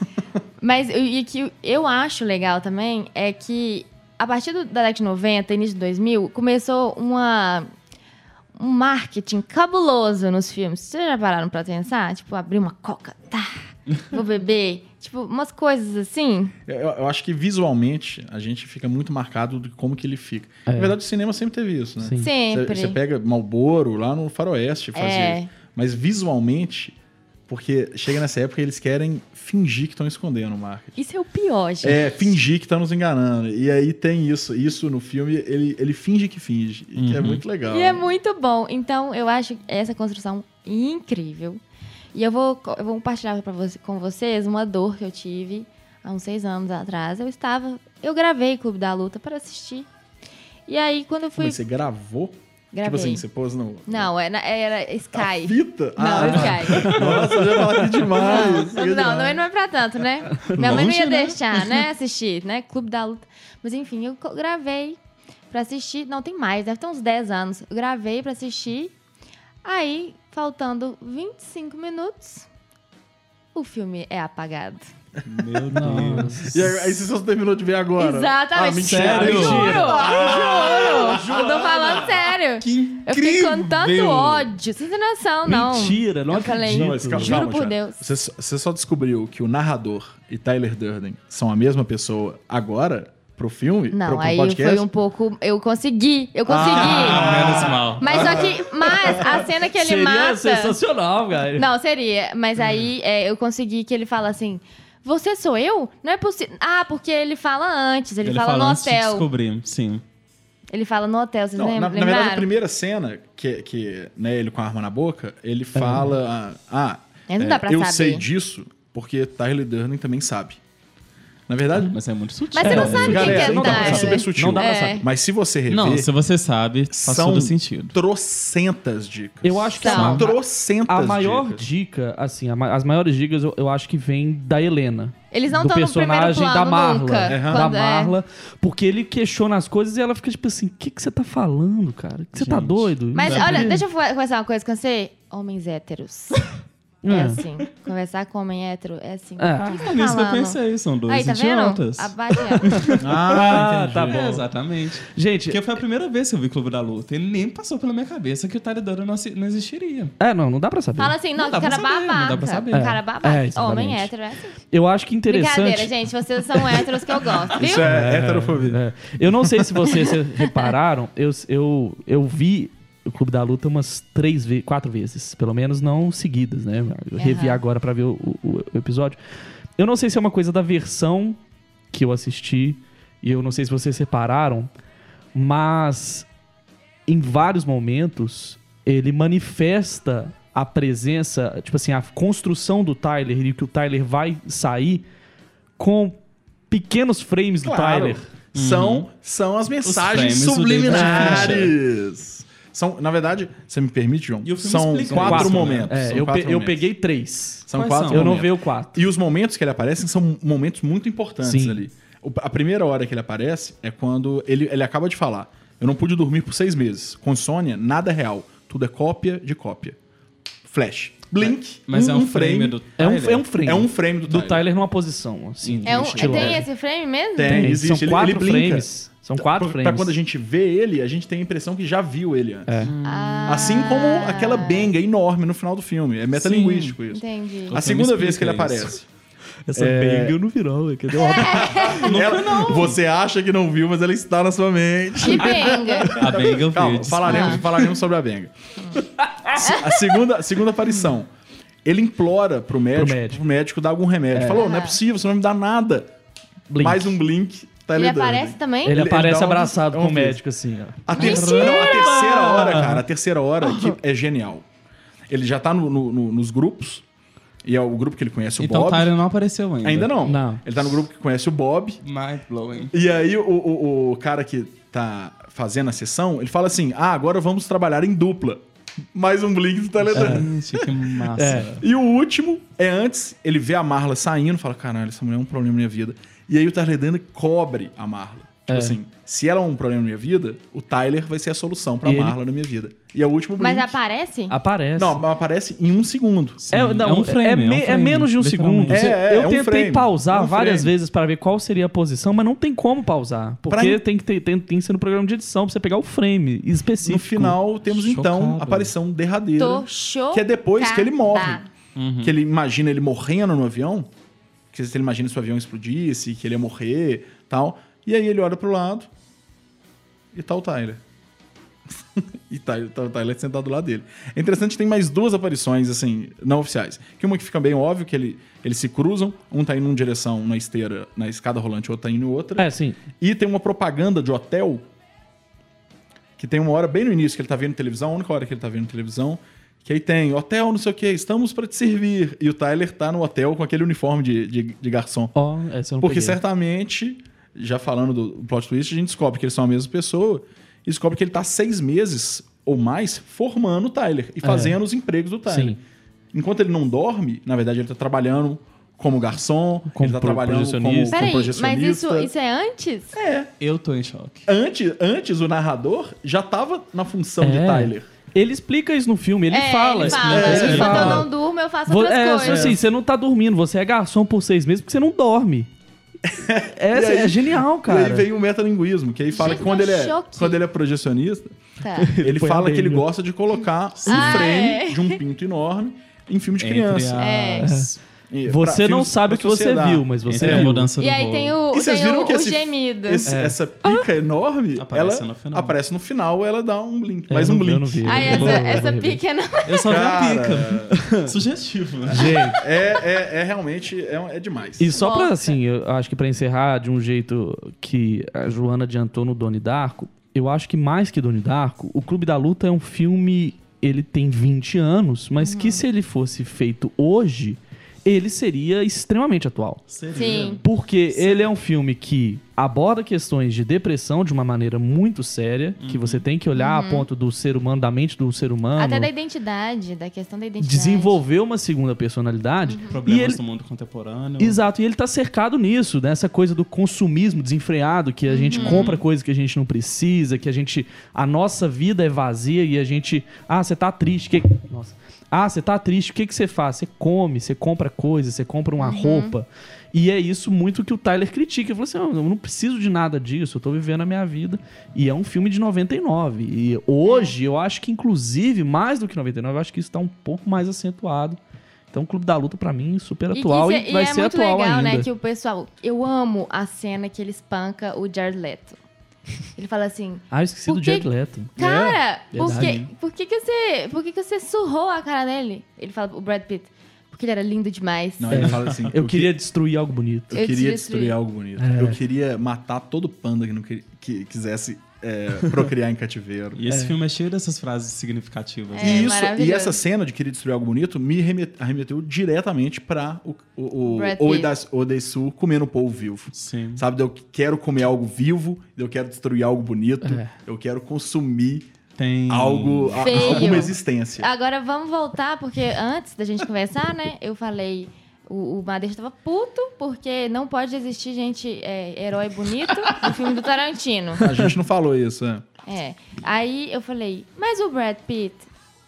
Mas e que eu acho legal também é que a partir do- da década de 90, início de 2000, começou uma um marketing cabuloso nos filmes. Vocês já pararam pra pensar? Tipo, abrir uma coca, tá, vou beber. tipo, umas coisas assim. Eu, eu acho que visualmente a gente fica muito marcado de como que ele fica. Na verdade, o cinema sempre teve isso, né? Sim. Sempre. Você pega Malboro lá no Faroeste fazia É. isso. Mas visualmente, porque chega nessa época eles querem fingir que estão escondendo o marketing. Isso é o pior, gente. É, fingir que tá nos enganando. E aí tem isso. Isso no filme, ele, ele finge que finge. E que é muito legal. E é muito bom. Então, eu acho essa construção incrível. E eu vou, eu vou compartilhar você, com vocês uma dor que eu tive há uns seis anos atrás. Eu estava. Eu gravei Clube da Luta para assistir. E aí, quando eu fui. Mas você gravou? Gravei. Tipo assim, você pôs no. Não, era, era A Sky. fita? Não, ah, Sky. [laughs] Nossa, eu falar aqui demais. Não, não, não, não é pra tanto, né? [laughs] Minha mãe não Longe, ia né? deixar, né? [laughs] Assistir, né? Clube da Luta. Mas enfim, eu gravei pra assistir. Não, tem mais, deve ter uns 10 anos. Eu gravei pra assistir. Aí, faltando 25 minutos, o filme é apagado. Meu Deus. E aí, aí você só terminou de ver agora? Exatamente. Ah, mentira. Sério? Juro, juro. Eu tô falando sério. Que Eu fiquei com tanto incrível. ódio. Vocês têm noção, não. Mentira, não Eu falei, acredito. Não, mas calma, Juro calma, por Thiago. Deus. Você, você só descobriu que o narrador e Tyler Durden são a mesma pessoa agora pro filme? pro, Não, pro aí podcast? foi um pouco. Eu consegui, eu consegui. Ah, menos mal. Mas só que. Mas a cena que ele Seria mata. sensacional, cara. Não, seria. Mas aí é, eu consegui que ele fala assim. Você sou eu? Não é possível. Ah, porque ele fala antes, ele, Ele fala, no antes de hotel. descobrir, sim. Ele fala no hotel, vocês Não, lembram? na, na verdade, a primeira cena, que, que né, ele com a arma na boca, ele fala: Ah, É, não dá pra eu saber. sei disso porque Tyler Durden também sabe. Na verdade, Mas é muito sutil. Mas você não sabe quem galera, que é não dá pra- é super sutil. Não dá pra É. saber. Mas se você rever, Não, se você sabe, faz são todo sentido. trocentas dicas. Eu acho que São. a, trocentas a maior dicas. dica, assim, as maiores dicas eu, eu acho que vem da Helena. Eles não do estão no primeiro personagem plano da Marla. nunca. Da Quando é- Marla. Porque ele questiona as coisas e ela fica tipo assim: o que, que você tá falando, cara? Que você tá Gente. doido? Mas o olha, deixa eu conversar uma coisa com você. Homens héteros. [laughs] É É. assim. Conversar com homem hétero é assim. É. O que você tá É nisso que eu falando? pensei, são dois Aí, tá idiotas. vendo? Abate ela. Ah, Ah, tá É, bom. exatamente. Gente, Porque foi a primeira vez que eu vi Clube da Luta. E nem passou pela minha cabeça que o Tyler Durden não, assi- não existiria. é, não, não dá pra saber. Fala assim, não, Não dá que cara saber, babaca. não dá pra saber. Cara babaca. É, exatamente. Homem hétero é assim. Eu acho que interessante. Brincadeira, gente. Vocês são [laughs] héteros que eu gosto, viu? Isso é, heterofobia. É. Eu não sei se vocês repararam, eu, eu, eu vi o Clube da Luta umas três vezes, quatro vezes, pelo menos não seguidas, né? Eu revi Aham. agora pra ver o, o- o episódio. Eu não sei se é uma coisa da versão que eu assisti, e eu não sei se vocês separaram, mas em vários momentos ele manifesta a presença, tipo assim, a construção do Tyler e que o Tyler vai sair com pequenos frames do Claro. Tyler. São, são as mensagens do subliminares. São, na verdade, você me permite, João? E o filme São quatro, né? momentos. É, São eu, quatro pe- eu momentos. peguei três. São Quais quatro são? Eu não momentos. vi o quatro. E os momentos que ele aparece são momentos muito importantes Sim. ali. O- a primeira hora que ele aparece é quando ele, ele acaba de falar: Eu não pude dormir por seis meses. Com insônia, nada é real. Tudo é cópia de cópia. Flash. Blink. Mas é um frame do É um, Tyler. é um frame. É um frame do do Tyler. Tyler numa posição, assim. É um, estilo- tem é. esse frame mesmo? Tem. Tem, existe, São ele- quatro ele frames. São quatro pra, pra frames. quando a gente vê ele, a gente tem a impressão que já viu ele antes. É. Ah, Assim como aquela benga enorme no final do filme. É metalinguístico isso. Entendi. A segunda vez que ele aparece. Essa benga eu não vi não, é [laughs] uma- Ela- você acha que não viu, mas ela está na sua mente. Que benga. A Benga Calma, Verde. falaremos, Ah. falaremos sobre a benga. A segunda, a segunda aparição. Ele implora pro médico, pro médico. médico, dar algum remédio. Falou, não é possível, você não vai me dá nada. Blink. Mais um blink. Tá Ele aparece também? Ele, Ele- aparece um- abraçado é um com o vídeo. médico, assim, ó. A, ter- Mentira! não, a terceira hora, cara, a terceira hora que é genial. Ele já tá no- no- no- nos grupos, e é o grupo que ele conhece, o Então o Bob. Tyler não apareceu ainda. Ainda não. Não. Ele tá no grupo que conhece o Bob. Mind blowing. E aí o, o, o cara que tá fazendo a sessão, ele fala assim: ah, agora vamos trabalhar em dupla. Mais um blink do Telegram. Gente, que massa. É. E o último é antes, ele vê a Marla saindo, fala: caralho, essa mulher é um problema na minha vida. E aí o Durden cobre a Marla. Tipo É. assim, se ela é um problema na minha vida, o Tyler vai ser a solução pra ele- Marla na minha vida. E é o último Mas aparece? Aparece. Não, mas aparece em um segundo. É, não, é um frame, é, é um é frame, menos de um segundo. É, é, eu é um tentei frame, pausar é um várias frame. vezes para ver qual seria a posição, mas não tem como pausar. Porque Pra- tem, que ter, tem, tem que ser no programa de edição pra você pegar o frame específico. No final, temos então Chocado. a aparição derradeira. Tô chocada. Que é depois que ele morre. Uhum. Que ele imagina ele morrendo no avião. Que se ele imagina se o avião explodisse, que ele ia morrer tal. E aí ele olha pro lado e tá o Tyler. [laughs] e tá, tá o Tyler sentado do lado dele. É interessante tem mais duas aparições, assim, não oficiais. Que uma que fica bem óbvio, que ele, eles se cruzam, um tá indo em uma direção na esteira, na escada rolante, o outro tá indo em outra. É, sim. E tem uma propaganda de hotel que tem uma hora bem no início que ele tá vendo televisão, a única hora que ele tá vendo televisão, que aí tem hotel, não sei o que, estamos pra te servir. E o Tyler tá no hotel com aquele uniforme de, de, de garçom. Ó, essa eu não Porque peguei. certamente, já falando do plot twist, a gente descobre que eles são a mesma pessoa e descobre que ele tá seis meses ou mais formando o Tyler e fazendo os empregos do Tyler. É. Sim. Enquanto ele não dorme, na verdade ele tá trabalhando como garçom, Como ele tá pro- trabalhando como, projecionista. como Peraí, mas projecionista. isso, isso é antes? Eu tô em choque. Antes, antes o narrador já tava na função de É. Tyler. Ele explica isso no filme, ele é, fala. Ele fala. É, ele eu fala. não durmo, eu faço outras é, coisas. assim, você não tá dormindo, você é garçom por seis meses porque você não dorme. É, E aí- é genial, cara. E aí vem o metalinguismo, que aí fala Gente, que quando ele, é, choque. quando ele é projecionista, Tá. [laughs] ele põe fala que ele gosta de colocar um Ah, frame é. de um pinto enorme em filme de Entre criança. É. as... E Você pra não sabe o que você viu, mas você Entre a viu. mudança do E aí tem o, E tem viram o, que o esse- gemido. Esse- Essa pica enorme, Aparece ela no final. aparece no final, ela dá um blink. É, mais um não- eu blink. não vi. Essa, essa pica não. Eu só vi a pica. [laughs] Sugestivo. né? Gente, é, é, é realmente é, é demais. E só pra, Volta. assim, eu acho que pra encerrar de um jeito que a Joana adiantou no Doni Darko, eu acho que mais que Doni Darko, o Clube da Luta é um filme, ele tem 20 anos, mas que se ele fosse feito hoje, ele seria extremamente atual. Sim. Porque ele é um filme que aborda questões de depressão de uma maneira muito séria, que você tem que olhar a ponto do ser humano, da mente do ser humano, Até da identidade, da questão da identidade. desenvolver uma segunda personalidade. E Problemas ele, do mundo contemporâneo. Exato, e ele tá cercado nisso, nessa coisa do consumismo desenfreado, que a gente compra coisas que a gente não precisa, que a gente. A nossa vida é vazia e a gente. Ah, você tá triste. Que, nossa. Ah, você tá triste, o que, que você faz? Você come, você compra coisas, você compra uma roupa. E é isso muito que o Tyler critica. Ele falou assim: "Ah, eu não preciso de nada disso, eu tô vivendo a minha vida. E é um filme de 99. E hoje, eu acho que, inclusive, mais do que 99, eu acho que isso tá um pouco mais acentuado. Então, o Clube da Luta, pra mim, super E que atual e, é- vai é ser muito atual legal, ainda. né? Que o pessoal. Eu amo a cena que ele espanca o Jared Leto. Ele fala assim. Ah, eu esqueci Por do que- Jared Leto. Cara, por, verdade. que, por, que, que você, por que, que você surrou a cara dele? Ele fala, o Brad Pitt. Porque ele era lindo demais. Não, ele fala assim: [laughs] Eu que- queria destruir algo bonito. Eu Eu queria destruir destruí. algo bonito. É. Eu queria matar todo panda que, não que, que quisesse é, procriar em cativeiro. E esse filme é cheio dessas frases significativas. É, e, isso, e essa cena de querer destruir algo bonito me remet- arremeteu diretamente pra o, o, o Odesu comendo o povo vivo. Sim. Sabe, eu quero comer algo vivo, eu quero destruir algo bonito, É. eu quero consumir Tem algo, a- alguma existência. Agora vamos voltar, porque antes da gente conversar, né? Eu falei. O, o Madeira tava puto porque não pode existir gente é, herói bonito no filme do Tarantino. A gente não falou isso, é. É. Aí eu falei, mas o Brad Pitt,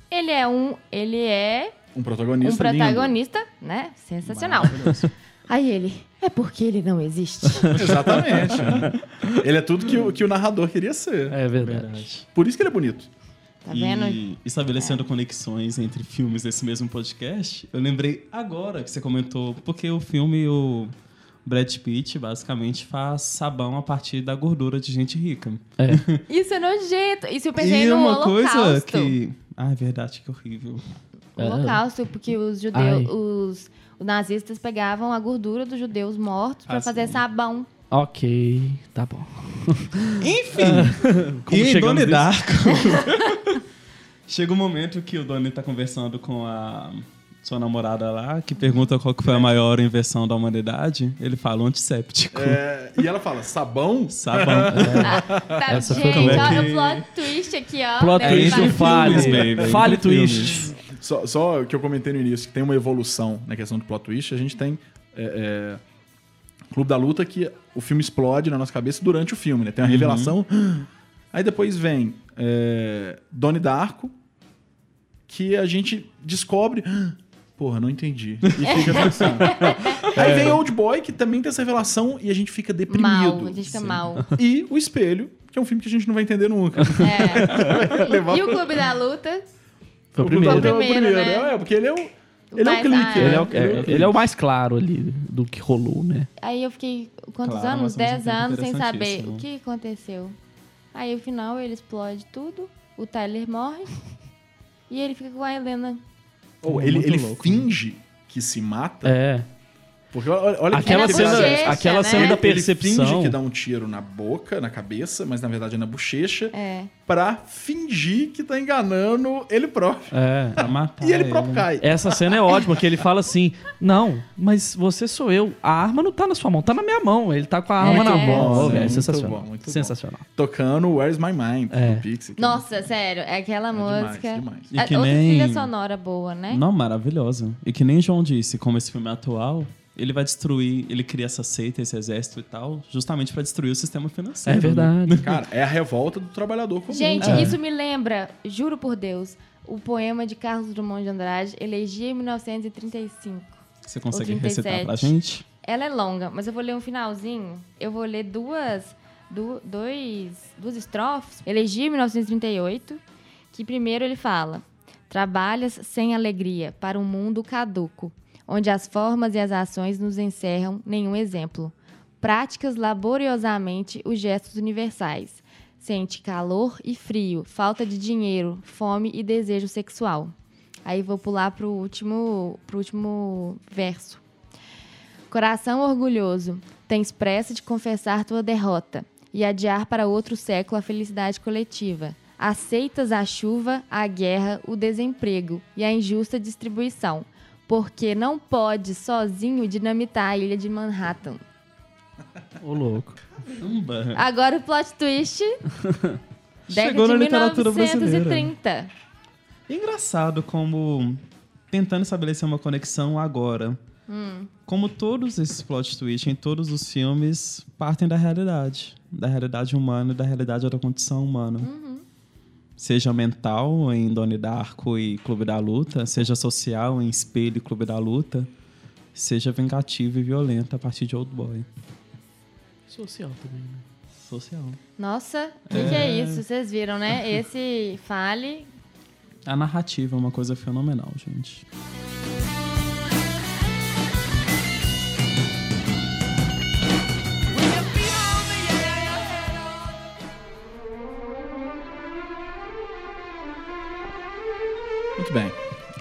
ele é um. Ele é Um protagonista um lindo. protagonista, né? Sensacional. Aí ele, é porque ele não existe. [laughs] Exatamente. ele é tudo que o, que o narrador queria ser. É. Verdade. Por isso que ele é bonito. Tá vendo? E estabelecendo conexões entre filmes nesse mesmo podcast, eu lembrei agora que você comentou, porque o filme, o Brad Pitt, basicamente faz sabão a partir da gordura de gente rica. [laughs] Isso é nojento. Isso eu pensei e no uma Holocausto. coisa que. Ah, é verdade, que horrível. Holocausto, porque os judeus, Ai. os, os nazistas pegavam a gordura dos judeus mortos pra Ah, fazer sim. sabão. Ok, tá bom. Enfim, [laughs] Como e Donnie? Darko. [laughs] Chega um momento que o Donnie tá conversando com a sua namorada lá, que pergunta qual que foi a maior invenção da humanidade. Ele fala um antisséptico. É, e ela fala, sabão? Sabão. [laughs] Tá, Essa foi gente, como é olha que- o plot twist aqui, ó. Plot Deve twist Fale. filmes, baby. Fale twist. Só, só que eu comentei no início, que tem uma evolução na questão do plot twist. A gente tem é, é, Clube da Luta que o filme explode na nossa cabeça durante o filme, né? Tem uma revelação. Aí depois vem é, Donnie Darko, que a gente descobre. Porra, não entendi. E fica [laughs] pensando. Aí vem Old Boy, que também tem essa revelação e a gente fica deprimido. Mal, a gente fica mal. E O Espelho, que é um filme que a gente não vai entender nunca. É. [laughs] E o Clube da Luta? Foi o O primeiro. Clube da Luta é o Primeiro, primeiro, né? É, porque ele é o, ele é o mais- clique. ah, né? Ele é, o, é- ele é o mais claro ali do que rolou, né? Aí eu fiquei, quantos Claro, anos? mas 10 tempo anos sem saber o que aconteceu. Aí no final ele explode tudo, o Tyler morre [laughs] e ele fica com a Helena. Ou É ele ele louco, finge que se mata. É. Porque olha, que Aquela É na cena, bochecha, aquela né? cena da Ele finge percepção. que dá um tiro na boca, na cabeça, mas na verdade é na bochecha, É. pra fingir que tá enganando ele próprio. É. Pra [laughs] matar E ele próprio cai. Essa cena é ótima, que ele fala assim: Não, mas você sou eu. A arma não tá na sua mão, tá na minha mão. Ele tá com a arma Muito na mão. Velho, muito sensacional. bom, muito bom. sensacional. Tocando Where's My Mind, É. do Pixie. que Nossa, sério, é aquela é demais, música. demais. E A- que Outra nem- trilha sonora boa, né? Não, maravilhosa. E que nem João disse, como esse filme é atual, ele vai destruir, ele cria essa seita, esse exército e tal, justamente pra destruir o sistema financeiro. É verdade. [laughs] Cara, é a revolta do trabalhador comum. Gente, É. isso me lembra, juro por Deus, o poema de Carlos Drummond de Andrade, Elegia em 1935. Você consegue Ou recitar 37. pra gente? Ela é longa, mas eu vou ler um finalzinho. Eu vou ler duas, du, dois, duas estrofes. Elegia em 1938, que primeiro ele fala: Trabalhas sem alegria para um mundo caduco, onde as formas e as ações nos encerram nenhum exemplo. Práticas laboriosamente os gestos universais. Sente calor e frio, falta de dinheiro, fome e desejo sexual. Aí vou pular pro último, pro último verso. Coração orgulhoso, tens pressa de confessar tua derrota e adiar para outro século a felicidade coletiva. Aceitas a chuva, a guerra, o desemprego e a injusta distribuição, porque não pode sozinho dinamitar a ilha de Manhattan. Ô, louco. Caramba. Agora o plot twist. [laughs] Chegou na literatura 1930. Engraçado como tentando estabelecer uma conexão agora. Como todos esses plot twists em todos os filmes partem da realidade, da realidade humana e da realidade da condição humana. Seja mental em Donnie Darko e Clube da Luta, seja social em Espelho e Clube da Luta, seja vingativa e violenta a partir de Old Boy. Social também, né? Social. Nossa, o que, que é isso? Vocês viram, né? [laughs] Esse fale. A narrativa é uma coisa fenomenal, gente. Bem.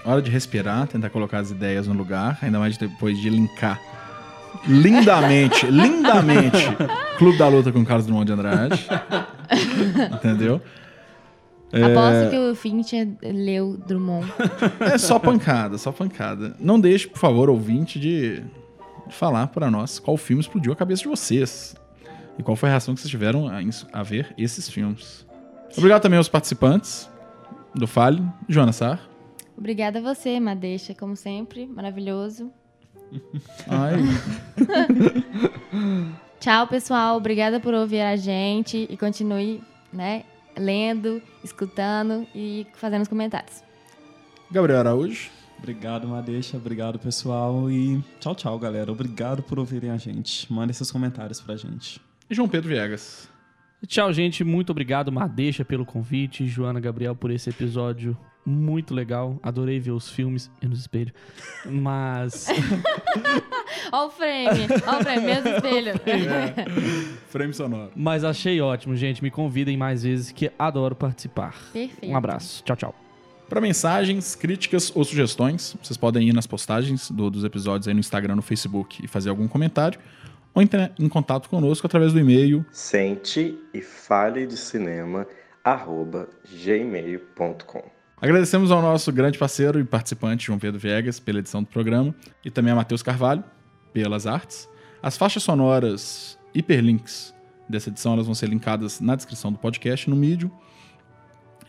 Hora de respirar, tentar colocar as ideias no lugar, ainda mais depois de linkar lindamente, [laughs] lindamente Clube da Luta com Carlos Drummond de Andrade. Entendeu? Aposto que o Fincher leu Drummond. [laughs] É só pancada, só pancada. Não deixe, por favor, ouvinte, de falar para nós qual filme explodiu a cabeça de vocês. E qual foi a reação que vocês tiveram a, a ver esses filmes. Obrigado também aos participantes do Fale, Joana Sar. Obrigada a você, Madeixa, como sempre, maravilhoso. [laughs] Ai, [laughs] Tchau, pessoal. Obrigada por ouvir a gente e continue, né, lendo, escutando e fazendo os comentários. Gabriel Araújo. Obrigado, Madeixa. Obrigado, pessoal. E tchau, tchau, galera. Obrigado por ouvirem a gente. Mandem seus comentários pra gente. E João Pedro Viegas. Tchau, gente. Muito obrigado, Madeixa, pelo convite. Joana Gabriel, por esse episódio muito legal. Adorei ver os filmes e nos espelhos. Mas. [laughs] Ó o frame, ó o frame, mesmo espelho. [laughs] Frame sonoro. Mas achei ótimo, gente. Me convidem mais vezes que adoro participar. Perfeito. Um abraço. Tchau, tchau. Para mensagens, críticas ou sugestões, vocês podem ir nas postagens do- dos episódios aí no Instagram, no Facebook e fazer algum comentário, ou entrar em contato conosco através do e-mail Sente e fale de cinema arroba gmail.com. Agradecemos ao nosso grande parceiro e participante, João Pedro Viegas, pela edição do programa, e também a Matheus Carvalho, pelas artes. As faixas sonoras hiperlinks dessa edição elas vão ser linkadas na descrição do podcast, no Medium.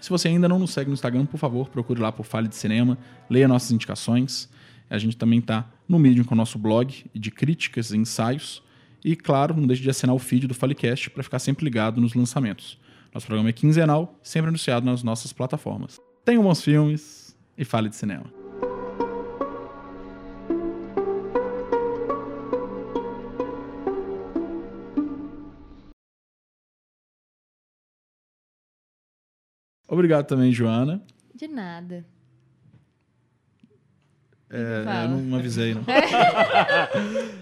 Se você ainda não nos segue no Instagram, por favor, procure lá por Fale de Cinema, leia nossas indicações. A gente também está no Medium com o nosso blog de críticas e ensaios. E, claro, não deixe de assinar o feed do Falecast para ficar sempre ligado nos lançamentos. Nosso programa é quinzenal, sempre anunciado nas nossas plataformas. Tenham bons filmes e fale de cinema. Obrigado também, Joana. De nada. É, eu não avisei, não. [laughs]